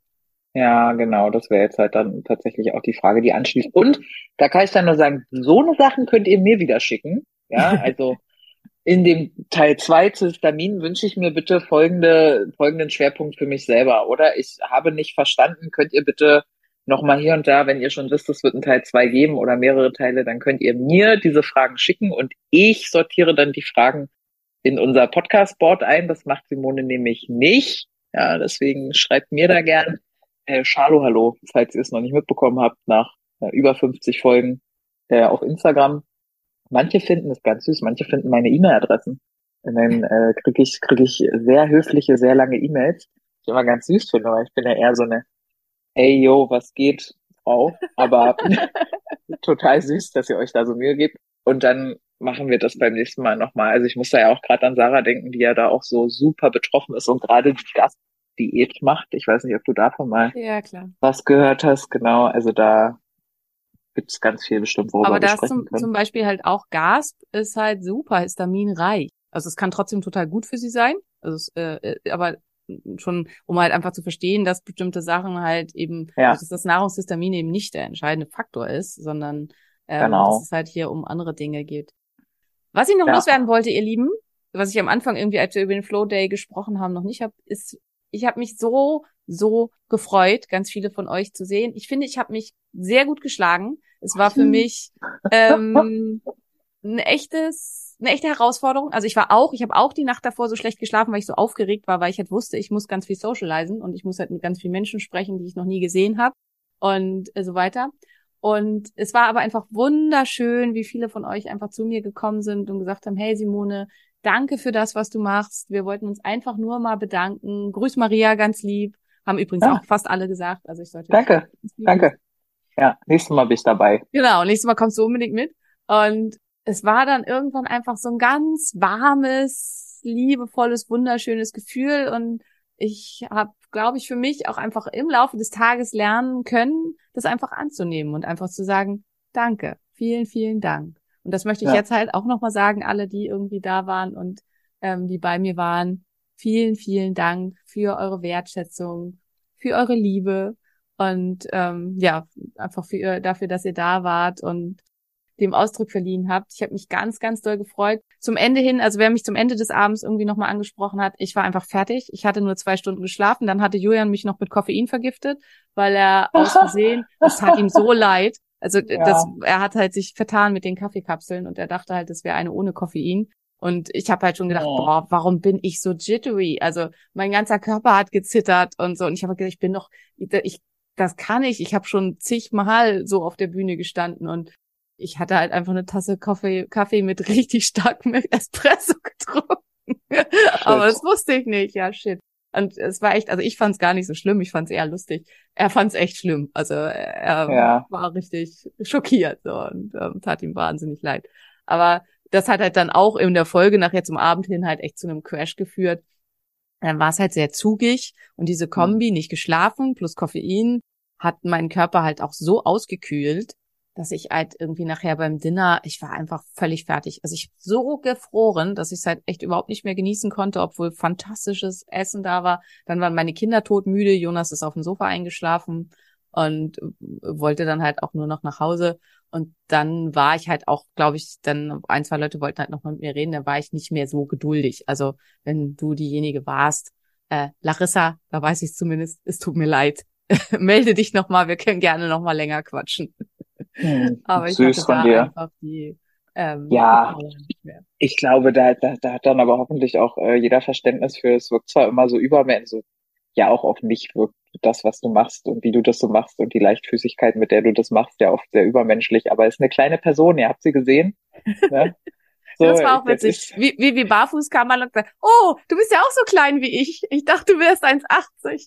ja, genau. Das wäre jetzt halt dann tatsächlich auch die Frage, die anschließt. Und da kann ich dann nur sagen, so eine Sachen könnt ihr mir wieder schicken. Ja, also in dem Teil 2 zu Histamin wünsche ich mir bitte folgende, folgenden Schwerpunkt für mich selber. Oder ich habe nicht verstanden, könnt ihr bitte nochmal hier und da, wenn ihr schon wisst, es wird einen Teil 2 geben oder mehrere Teile, dann könnt ihr mir diese Fragen schicken und ich sortiere dann die Fragen in unser Podcast-Board ein. Das macht Simone nämlich nicht. Ja, deswegen schreibt mir da gern äh, Schalo Hallo, falls ihr es noch nicht mitbekommen habt, nach äh, über 50 Folgen äh, auf Instagram. Manche finden es ganz süß, manche finden meine E-Mail-Adressen. Und dann äh, kriege ich, krieg ich sehr höfliche, sehr lange E-Mails. ich immer ganz süß finde, weil ich bin ja eher so eine Hey yo, was geht, Frau. Aber total süß, dass ihr euch da so Mühe gebt. Und dann machen wir das beim nächsten Mal nochmal. Also ich muss da ja auch gerade an Sarah denken, die ja da auch so super betroffen ist und gerade die Gastdiät macht. Ich weiß nicht, ob du davon mal Ja, klar. was gehört hast. Genau, also da gibt's ganz viel bestimmt, worüber Aber wir sprechen zum, können. zum Beispiel halt auch Gasp ist halt super histaminreich. Also es kann trotzdem total gut für sie sein. Also es, äh, äh, aber schon, um halt einfach zu verstehen, dass bestimmte Sachen halt eben, Ja. dass das Nahrungshistamin eben nicht der entscheidende Faktor ist, sondern ähm, Genau. dass es halt hier um andere Dinge geht. Was ich noch Ja. loswerden wollte, ihr Lieben, was ich am Anfang irgendwie, als wir über den Flow Day gesprochen haben, noch nicht habe, ist, ich habe mich so, so gefreut, ganz viele von euch zu sehen. Ich finde, ich habe mich sehr gut geschlagen. Es war für mich ähm, ein echtes, eine echte Herausforderung. Also ich war auch, ich habe auch die Nacht davor so schlecht geschlafen, weil ich so aufgeregt war, weil ich halt wusste, ich muss ganz viel socialisen und ich muss halt mit ganz vielen Menschen sprechen, die ich noch nie gesehen habe und äh, so weiter. Und es war aber einfach wunderschön, wie viele von euch einfach zu mir gekommen sind und gesagt haben, hey Simone, danke für das, was du machst. Wir wollten uns einfach nur mal bedanken. Grüß Maria ganz lieb. Haben übrigens Ja. auch fast alle gesagt. Also ich sollte. Danke, danke. Ja, nächstes Mal bin ich dabei. Genau, nächstes Mal kommst du unbedingt mit. Und es war dann irgendwann einfach so ein ganz warmes, liebevolles, wunderschönes Gefühl. Und ich habe, glaube ich, für mich auch einfach im Laufe des Tages lernen können, das einfach anzunehmen und einfach zu sagen, danke, vielen, vielen Dank. Und das möchte ich Ja. jetzt halt auch nochmal sagen, alle, die irgendwie da waren und ähm, die bei mir waren. Vielen, vielen Dank für eure Wertschätzung, für eure Liebe und ähm, ja, einfach für ihr, dafür, dass ihr da wart und dem Ausdruck verliehen habt. Ich habe mich ganz, ganz doll gefreut. Zum Ende hin, also wer mich zum Ende des Abends irgendwie nochmal angesprochen hat, ich war einfach fertig. Ich hatte nur zwei Stunden geschlafen. Dann hatte Julian mich noch mit Koffein vergiftet, weil er aus Versehen, das tat ihm so leid. Also Ja. das, er hat halt sich vertan mit den Kaffeekapseln und er dachte halt, das wäre eine ohne Koffein. Und ich habe halt schon gedacht, Oh. boah, warum bin ich so jittery? Also mein ganzer Körper hat gezittert und so. Und ich habe gedacht, ich bin doch, ich, das kann ich. Ich habe schon zigmal so auf der Bühne gestanden und ich hatte halt einfach eine Tasse Kaffee, Kaffee mit richtig starkem Espresso getrunken. Aber das wusste ich nicht. Ja, shit. Und es war echt, also ich fand es gar nicht so schlimm, ich fand es eher lustig. Er fand es echt schlimm. Also er Ja. war richtig schockiert so, und ähm, tat ihm wahnsinnig leid. Aber das hat halt dann auch in der Folge nachher zum Abend hin halt echt zu einem Crash geführt. Dann war es halt sehr zugig und diese Kombi, nicht geschlafen plus Koffein, hat meinen Körper halt auch so ausgekühlt, dass ich halt irgendwie nachher beim Dinner, ich war einfach völlig fertig. Also ich so gefroren, dass ich es halt echt überhaupt nicht mehr genießen konnte, obwohl fantastisches Essen da war. Dann waren meine Kinder todmüde, Jonas ist auf dem Sofa eingeschlafen und wollte dann halt auch nur noch nach Hause. Und dann war ich halt auch, glaube ich, dann ein, zwei Leute wollten halt noch mal mit mir reden, dann war ich nicht mehr so geduldig. Also wenn du diejenige warst, äh, Larissa, da weiß ich zumindest, es tut mir leid. Melde dich noch mal, wir können gerne noch mal länger quatschen. Hm, Aber ich süß von dir. einfach die ähm, Ja. Ich glaube, da, da, da hat dann aber hoffentlich auch äh, jeder Verständnis für. Es wirkt zwar immer so übermenschlich, so, ja auch auf mich wirkt das, was du machst und wie du das so machst und die Leichtfüßigkeit, mit der du das machst, ja oft sehr übermenschlich. Aber es ist eine kleine Person, ihr habt sie gesehen. Ne? So, das war auch witzig. Wie, wie, wie barfuß kam man und sagt, oh, du bist ja auch so klein wie ich. Ich dachte, du wärst 1,80.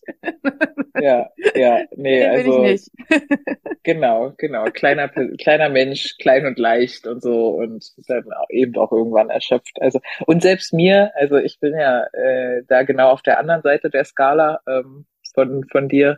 Ja, ja, nee, Nee, also bin ich nicht. genau, genau. Kleiner, kleiner Mensch, klein und leicht und so und dann eben auch irgendwann erschöpft. Also und selbst mir, also ich bin ja äh, da genau auf der anderen Seite der Skala ähm, von von dir,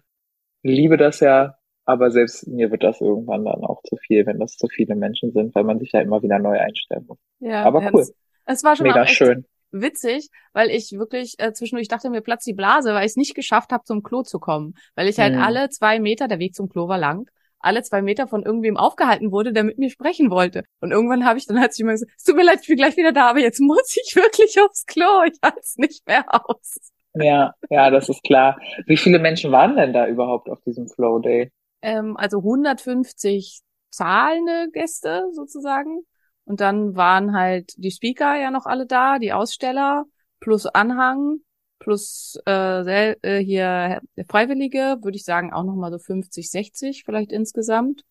liebe das ja, aber selbst mir wird das irgendwann dann auch zu viel, wenn das zu viele Menschen sind, weil man sich ja immer wieder neu einstellen muss. Ja, aber ja, cool. Es, war schon Mega schön. witzig, weil ich wirklich äh, zwischendurch dachte, mir platzt die Blase, weil ich es nicht geschafft habe, zum Klo zu kommen. Weil ich halt Mhm. alle zwei Meter, der Weg zum Klo war lang, alle zwei Meter von irgendwem aufgehalten wurde, der mit mir sprechen wollte. Und irgendwann habe ich dann halt jemand gesagt, es tut mir leid, ich bin gleich wieder da, aber jetzt muss ich wirklich aufs Klo. Ich halte es nicht mehr aus. Ja, ja, das ist klar. Wie viele Menschen waren denn da überhaupt auf diesem Flow Day? Ähm, also 150 zahlende Gäste sozusagen. Und dann waren halt die Speaker ja noch alle da, die Aussteller, plus Anhang, plus äh, äh, hier Freiwillige, würde ich sagen, auch nochmal so 50, 60 vielleicht insgesamt.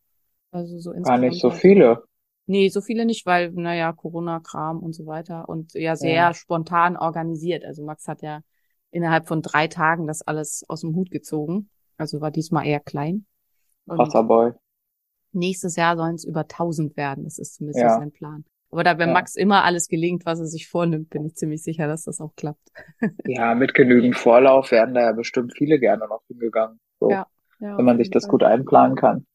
Also so Gar insgesamt. nicht so viele. Nee, so viele nicht, weil, naja, Corona-Kram und so weiter und ja sehr Ja. spontan organisiert. Also Max hat ja innerhalb von drei Tagen das alles aus dem Hut gezogen. Also war diesmal eher klein. Und Krasser Boy. nächstes Jahr sollen es über 1000 werden. Das ist zumindest Ja. sein Plan. Aber da, wenn Ja. Max immer alles gelingt, was er sich vornimmt, bin ich ziemlich sicher, dass das auch klappt. Ja, mit genügend Vorlauf wären da ja bestimmt viele gerne noch hingegangen. So, Ja. Ja, wenn man sich das Fall. gut einplanen kann.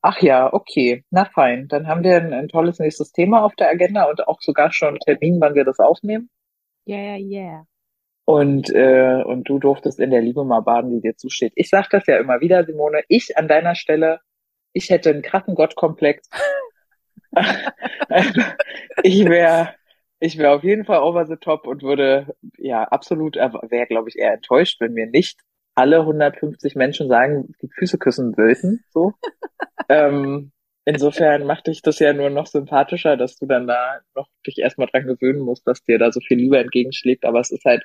Ach ja, okay. Na fein. Dann haben wir ein, ein tolles nächstes Thema auf der Agenda und auch sogar schon einen Termin, wann wir das aufnehmen. Yeah, yeah. Und, äh, und du durftest in der Liebe mal baden, die dir zusteht. Ich sag das ja immer wieder, Simone. Ich an deiner Stelle, ich hätte einen krassen Gottkomplex. ich wäre ich wäre auf jeden Fall over the top und würde ja absolut, wäre glaube ich eher enttäuscht, wenn mir nicht alle 150 Menschen sagen, die Füße küssen wollten. So. ähm, insofern macht dich das ja nur noch sympathischer, dass du dann da noch dich erstmal dran gewöhnen musst, dass dir da so viel Liebe entgegenschlägt. Aber es ist halt,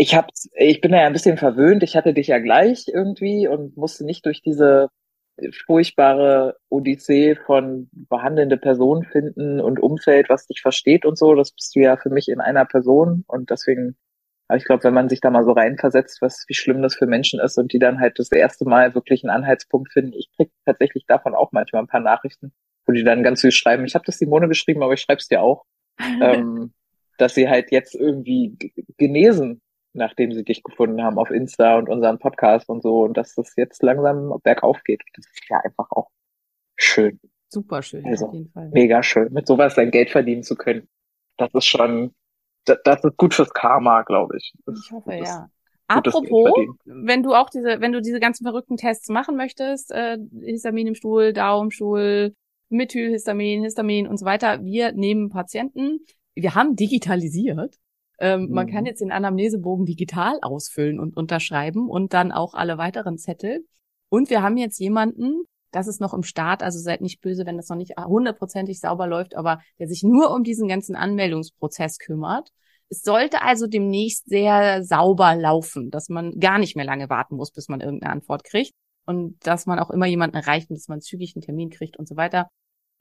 ich hab's, ich bin da ja ein bisschen verwöhnt. Ich hatte dich ja gleich irgendwie und musste nicht durch diese furchtbare Odyssee von behandelnde Personen finden und Umfeld, was dich versteht und so. Das bist du ja für mich in einer Person und deswegen, aber ich glaube, wenn man sich da mal so reinversetzt, was wie schlimm das für Menschen ist und die dann halt das erste Mal wirklich einen Anhaltspunkt finden. Ich krieg tatsächlich davon auch manchmal ein paar Nachrichten, wo die dann ganz süß schreiben. Ich habe das Simone geschrieben, aber ich schreib's dir auch, ähm, dass sie halt jetzt irgendwie genesen nachdem sie dich gefunden haben auf Insta und unseren Podcast und so und dass das jetzt langsam bergauf geht. Das ist ja einfach auch schön, Super schön, Also, auf jeden Fall. mega schön, mit sowas sein Geld verdienen zu können. Das ist schon, das, das ist gut fürs Karma, glaube ich. Das Ich hoffe, gutes- ja. Apropos, wenn du auch diese, wenn du diese ganzen verrückten Tests machen möchtest, äh, Histamin im Stuhl, Daumenstuhl, Methylhistamin, Histamin und so weiter, wir nehmen Patienten, wir haben digitalisiert. Ähm, Man Mhm. kann jetzt den Anamnesebogen digital ausfüllen und unterschreiben und dann auch alle weiteren Zettel. Und wir haben jetzt jemanden, das ist noch im Start, also seid nicht böse, wenn das noch nicht hundertprozentig sauber läuft, aber der sich nur um diesen ganzen Anmeldungsprozess kümmert. Es sollte also demnächst sehr sauber laufen, dass man gar nicht mehr lange warten muss, bis man irgendeine Antwort kriegt und dass man auch immer jemanden erreicht und dass man zügig einen Termin kriegt und so weiter.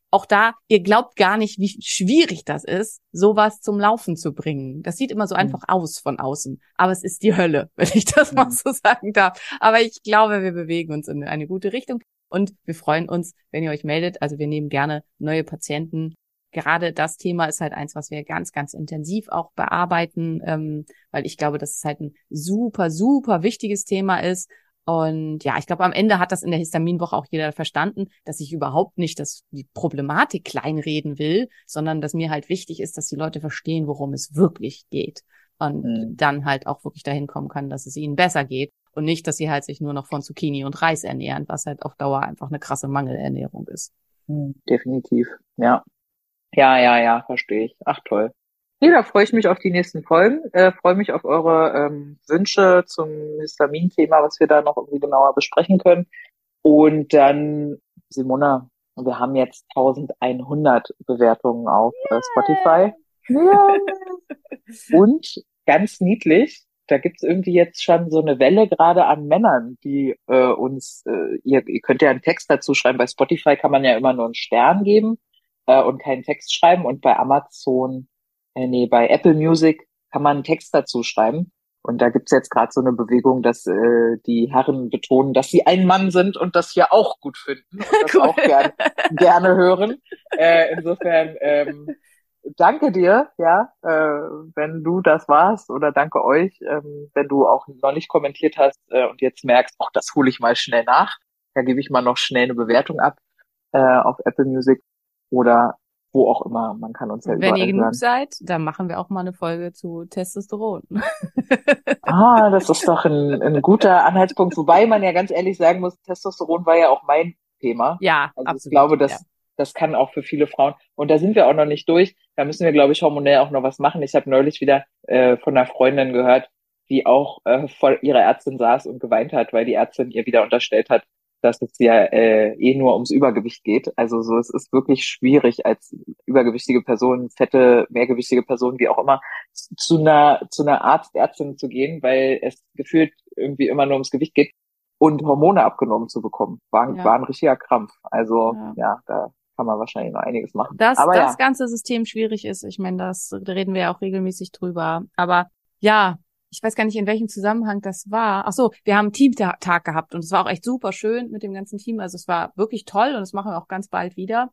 Auch da, ihr glaubt gar nicht, wie schwierig das ist, sowas zum Laufen zu bringen. Das sieht immer so Mhm. einfach aus von außen, aber es ist die Hölle, wenn ich das mal Mhm. so sagen darf. Aber ich glaube, wir bewegen uns in eine gute Richtung und wir freuen uns, wenn ihr euch meldet. Also wir nehmen gerne neue Patienten gerade das Thema ist halt eins, was wir ganz, ganz intensiv auch bearbeiten, ähm, weil ich glaube, dass es halt ein super, super wichtiges Thema ist. Und ja, ich glaube, am Ende hat das in der Histaminwoche auch jeder verstanden, dass ich überhaupt nicht das, die Problematik kleinreden will, sondern dass mir halt wichtig ist, dass die Leute verstehen, worum es wirklich geht. Und Mhm. dann halt auch wirklich dahin kommen kann, dass es ihnen besser geht. Und nicht, dass sie halt sich nur noch von Zucchini und Reis ernähren, was halt auf Dauer einfach eine krasse Mangelernährung ist. Hm, Definitiv, ja. Ja, ja, ja, verstehe ich. Ach toll. Nee, da freue ich mich auf die nächsten Folgen. Äh, freue mich auf eure ähm, Wünsche zum Histamin-Thema, was wir da noch irgendwie genauer besprechen können. Und dann, Simona, wir haben jetzt 1100 Bewertungen auf äh, Spotify. Ja. Und ganz niedlich, da gibt's irgendwie jetzt schon so eine Welle gerade an Männern, die äh, uns, äh, ihr, ihr könnt ja einen Text dazu schreiben. Bei Spotify kann man ja immer nur einen Stern geben äh, und keinen Text schreiben. Und bei Amazon, äh, nee, bei Apple Music kann man einen Text dazu schreiben. Und da gibt's jetzt gerade so eine Bewegung, dass äh, die Herren betonen, dass sie ein Mann sind und das hier auch gut finden und das Cool. auch gern, gerne hören. Äh, insofern ähm, danke dir, ja, äh, wenn du das warst oder danke euch, ähm, wenn du auch noch nicht kommentiert hast äh, und jetzt merkst, ach, das hole ich mal schnell nach. Da gebe ich mal noch schnell eine Bewertung ab äh, auf Apple Music oder wo auch immer. Man kann uns ja wenn ihr genug hören. seid, dann machen wir auch mal eine Folge zu Testosteron. Ah, das ist doch ein, ein guter Anhaltspunkt. Wobei man ja ganz ehrlich sagen muss, Testosteron war ja auch mein Thema. ja, Also absolut. ich glaube, das, ja. das kann auch für viele Frauen. Und da sind wir auch noch nicht durch. Da müssen wir, glaube ich, hormonell auch noch was machen. Ich habe neulich wieder äh, von einer Freundin gehört, die auch äh, vor ihrer Ärztin saß und geweint hat, weil die Ärztin ihr wieder unterstellt hat, dass es ja äh, eh nur ums Übergewicht geht. Also so, es ist wirklich schwierig als übergewichtige Person, fette, mehrgewichtige Person, wie auch immer, zu einer zu einer Arzt, Ärztin zu gehen, weil es gefühlt irgendwie immer nur ums Gewicht geht und Hormone abgenommen zu bekommen. War, Ja. war ein richtiger Krampf. Also Ja. ja, da kann man wahrscheinlich noch einiges machen. dass Aber das ja, ganze System schwierig ist. Ich meine, das reden wir ja auch regelmäßig drüber. Aber ja, ich weiß gar nicht, in welchem Zusammenhang das war. Ach so, wir haben einen Teamtag gehabt und es war auch echt super schön mit dem ganzen Team. Also es war wirklich toll und das machen wir auch ganz bald wieder.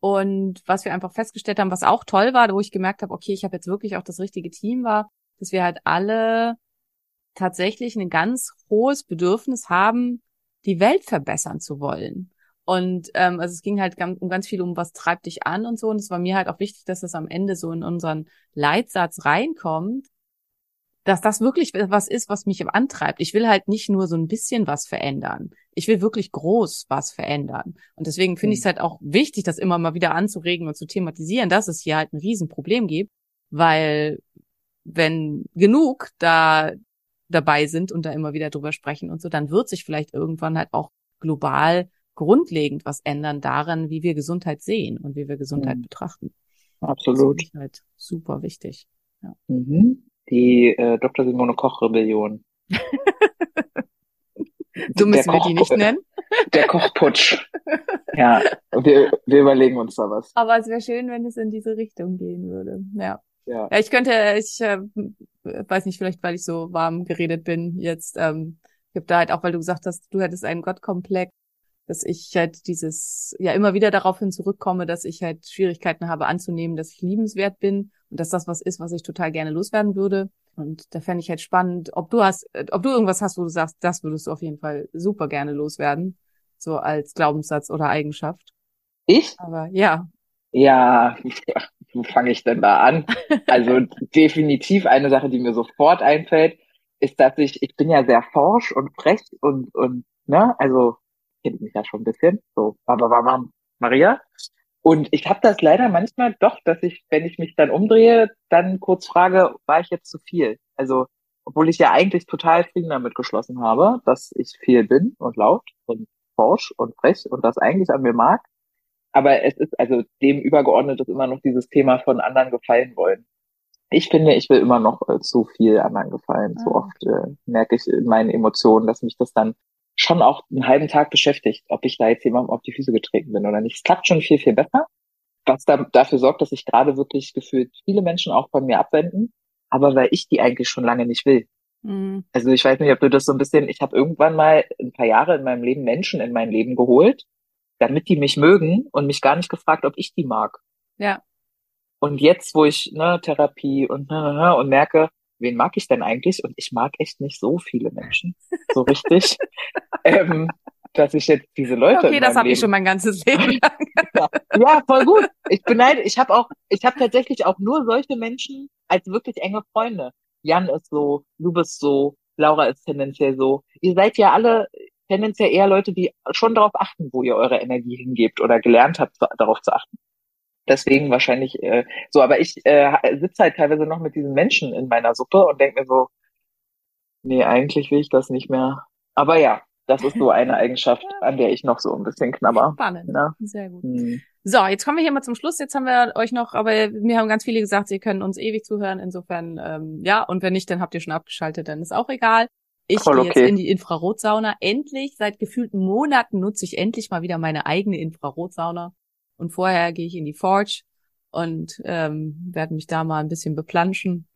Und was wir einfach festgestellt haben, was auch toll war, wo ich gemerkt habe, okay, ich habe jetzt wirklich auch das richtige Team war, dass wir halt alle tatsächlich ein ganz hohes Bedürfnis haben, die Welt verbessern zu wollen. Und ähm, also es ging halt um ganz viel um, was treibt dich an und so. Und es war mir halt auch wichtig, dass das am Ende so in unseren Leitsatz reinkommt, dass das wirklich was ist, was mich antreibt. Ich will halt nicht nur so ein bisschen was verändern. Ich will wirklich groß was verändern. Und deswegen finde ich es mhm. halt auch wichtig, das immer mal wieder anzuregen und zu thematisieren, dass es hier halt ein Riesenproblem gibt, weil wenn genug da dabei sind und da immer wieder drüber sprechen und so, dann wird sich vielleicht irgendwann halt auch global grundlegend was ändern daran, wie wir Gesundheit sehen und wie wir Gesundheit mhm. betrachten. Absolut. Halt super wichtig. Ja. Mhm die äh, Dr. Simone Koch-Rebellion. so müssen wir die nicht nennen. Der Kochputsch. ja, wir, wir überlegen uns da was. Aber es wäre schön, wenn es in diese Richtung gehen würde. Ja. Ja. ja, ich könnte, ich äh, weiß nicht, vielleicht weil ich so warm geredet bin jetzt, ähm, ich habe da halt auch, weil du gesagt hast, du hättest einen Gottkomplex, dass ich halt dieses, ja immer wieder daraufhin zurückkomme, dass ich halt Schwierigkeiten habe anzunehmen, dass ich liebenswert bin und dass das was ist, was ich total gerne loswerden würde. Und da fände ich halt spannend, ob du hast, ob du irgendwas hast, wo du sagst, das würdest du auf jeden Fall super gerne loswerden, so als Glaubenssatz oder Eigenschaft. Ich? Aber ja. Ja, wo fange ich denn da an? Also definitiv eine Sache, die mir sofort einfällt, ist, dass ich, ich bin ja sehr forsch und frech und, und, ne, also kennt mich ja schon ein bisschen. So, aber war Maria. Und ich habe das leider manchmal doch, dass ich, wenn ich mich dann umdrehe, dann kurz frage, war ich jetzt zu viel? Also, obwohl ich ja eigentlich total Frieden damit geschlossen habe, dass ich viel bin und laut und forsch und frech und das eigentlich an mir mag. Aber es ist also dem übergeordnet ist immer noch dieses Thema von anderen gefallen wollen. Ich finde, ich will immer noch äh, zu viel anderen gefallen. So ah. oft äh, merke ich in meinen Emotionen, dass mich das dann schon auch einen halben Tag beschäftigt, ob ich da jetzt jemandem auf die Füße getreten bin oder nicht. Es klappt schon viel, viel besser, was da, dafür sorgt, dass sich gerade wirklich gefühlt viele Menschen auch von mir abwenden, aber weil ich die eigentlich schon lange nicht will. Mhm. Also ich weiß nicht, ob du das so ein bisschen, ich habe irgendwann mal ein paar Jahre in meinem Leben Menschen in mein Leben geholt, damit die mich mögen und mich gar nicht gefragt, ob ich die mag. Ja. Und jetzt, wo ich ne, Therapie und ne, ne, und merke, wen mag ich denn eigentlich? Und ich mag echt nicht so viele Menschen, so richtig, ähm, dass ich jetzt diese Leute. Okay, das habe ich schon mein ganzes Leben lang. ja, ja, voll gut. Ich beneide, ich habe auch, ich habe tatsächlich auch nur solche Menschen als wirklich enge Freunde. Jan ist so, du bist so, Laura ist tendenziell so. Ihr seid ja alle tendenziell eher Leute, die schon darauf achten, wo ihr eure Energie hingebt oder gelernt habt, darauf zu achten. Deswegen wahrscheinlich äh, so, aber ich äh, sitze halt teilweise noch mit diesen Menschen in meiner Suppe und denke mir so, nee, eigentlich will ich das nicht mehr. Aber ja, das ist so eine Eigenschaft, an der ich noch so ein bisschen knabber. Spannend. Ja. Sehr gut. Hm. So, jetzt kommen wir hier mal zum Schluss. Jetzt haben wir euch noch, aber mir haben ganz viele gesagt, sie können uns ewig zuhören. Insofern, ähm, ja, und wenn nicht, dann habt ihr schon abgeschaltet, dann ist auch egal. Ich gehe okay. jetzt in die Infrarotsauna. Endlich, seit gefühlten Monaten nutze ich endlich mal wieder meine eigene Infrarotsauna. Und vorher gehe ich in die Forge und ähm, werde mich da mal ein bisschen beplanschen.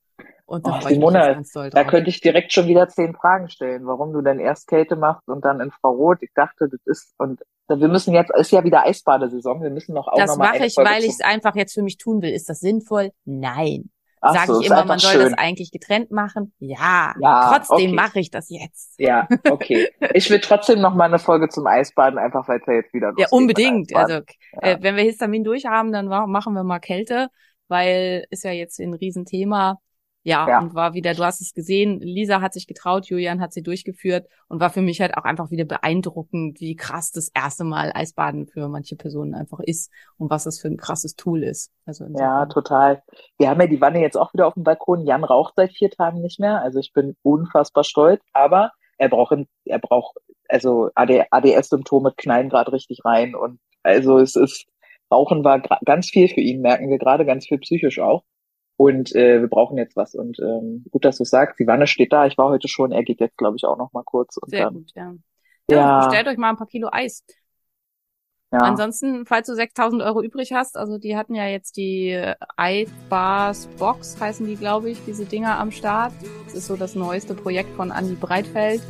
Und da oh, Simone, da könnte ich direkt schon wieder zehn Fragen stellen, warum du denn erst Kälte machst und dann Infrarot. Ich dachte, das ist und wir müssen jetzt ist ja wieder Eisbadesaison. Wir müssen noch auch das noch mal mache ich, weil ich es einfach jetzt für mich tun will. Ist das sinnvoll? Nein. Sage so, ich immer, man soll schön. das eigentlich getrennt machen. Ja, ja trotzdem okay. mache ich das jetzt. Ja, okay. Ich will trotzdem noch mal eine Folge zum Eisbaden, einfach weil es ja jetzt wieder Ja, unbedingt. Also ja. äh, wenn wir Histamin durchhaben, dann machen wir mal Kälte, weil ist ja jetzt ein Riesenthema. Ja, ja, und war wieder, du hast es gesehen, Lisa hat sich getraut, Julian hat sie durchgeführt und war für mich halt auch einfach wieder beeindruckend, wie krass das erste Mal Eisbaden für manche Personen einfach ist und was das für ein krasses Tool ist. Also ja, total. Wir haben ja die Wanne jetzt auch wieder auf dem Balkon. Jan raucht seit vier Tagen nicht mehr, also ich bin unfassbar stolz, aber er braucht, er braucht, also ADS-Symptome knallen gerade richtig rein und also es ist, Rauchen war ganz viel für ihn, merken wir gerade, ganz viel psychisch auch. Und äh, wir brauchen jetzt was. Und ähm, gut, dass du sagst, die Wanne steht da. Ich war heute schon. Er geht jetzt, glaube ich, auch noch mal kurz. Und Sehr dann, gut, ja. Ja, ja. Bestellt euch mal ein paar Kilo Eis. Ja. Ansonsten, falls du 6000 Euro übrig hast, also die hatten ja jetzt die iBars Box, heißen die, glaube ich, diese Dinger am Start. Das ist so das neueste Projekt von Andy Breitfeld.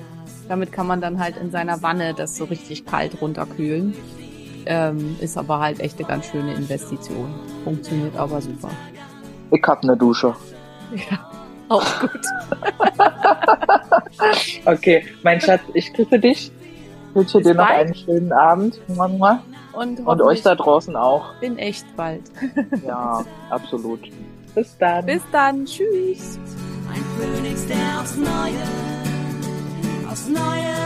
Damit kann man dann halt in seiner Wanne das so richtig kalt runterkühlen. Ähm, ist aber halt echt eine ganz schöne Investition. Funktioniert aber super. Ich hab eine Dusche. Ja, auch gut. Okay, mein Schatz, ich küsse dich. Wünsche dir noch bald. einen schönen Abend. Und, Und euch da draußen auch. bin echt bald. Ja, absolut. Bis dann. Bis dann. Tschüss. Ein Phönix, der aufs Neue, aufs Neue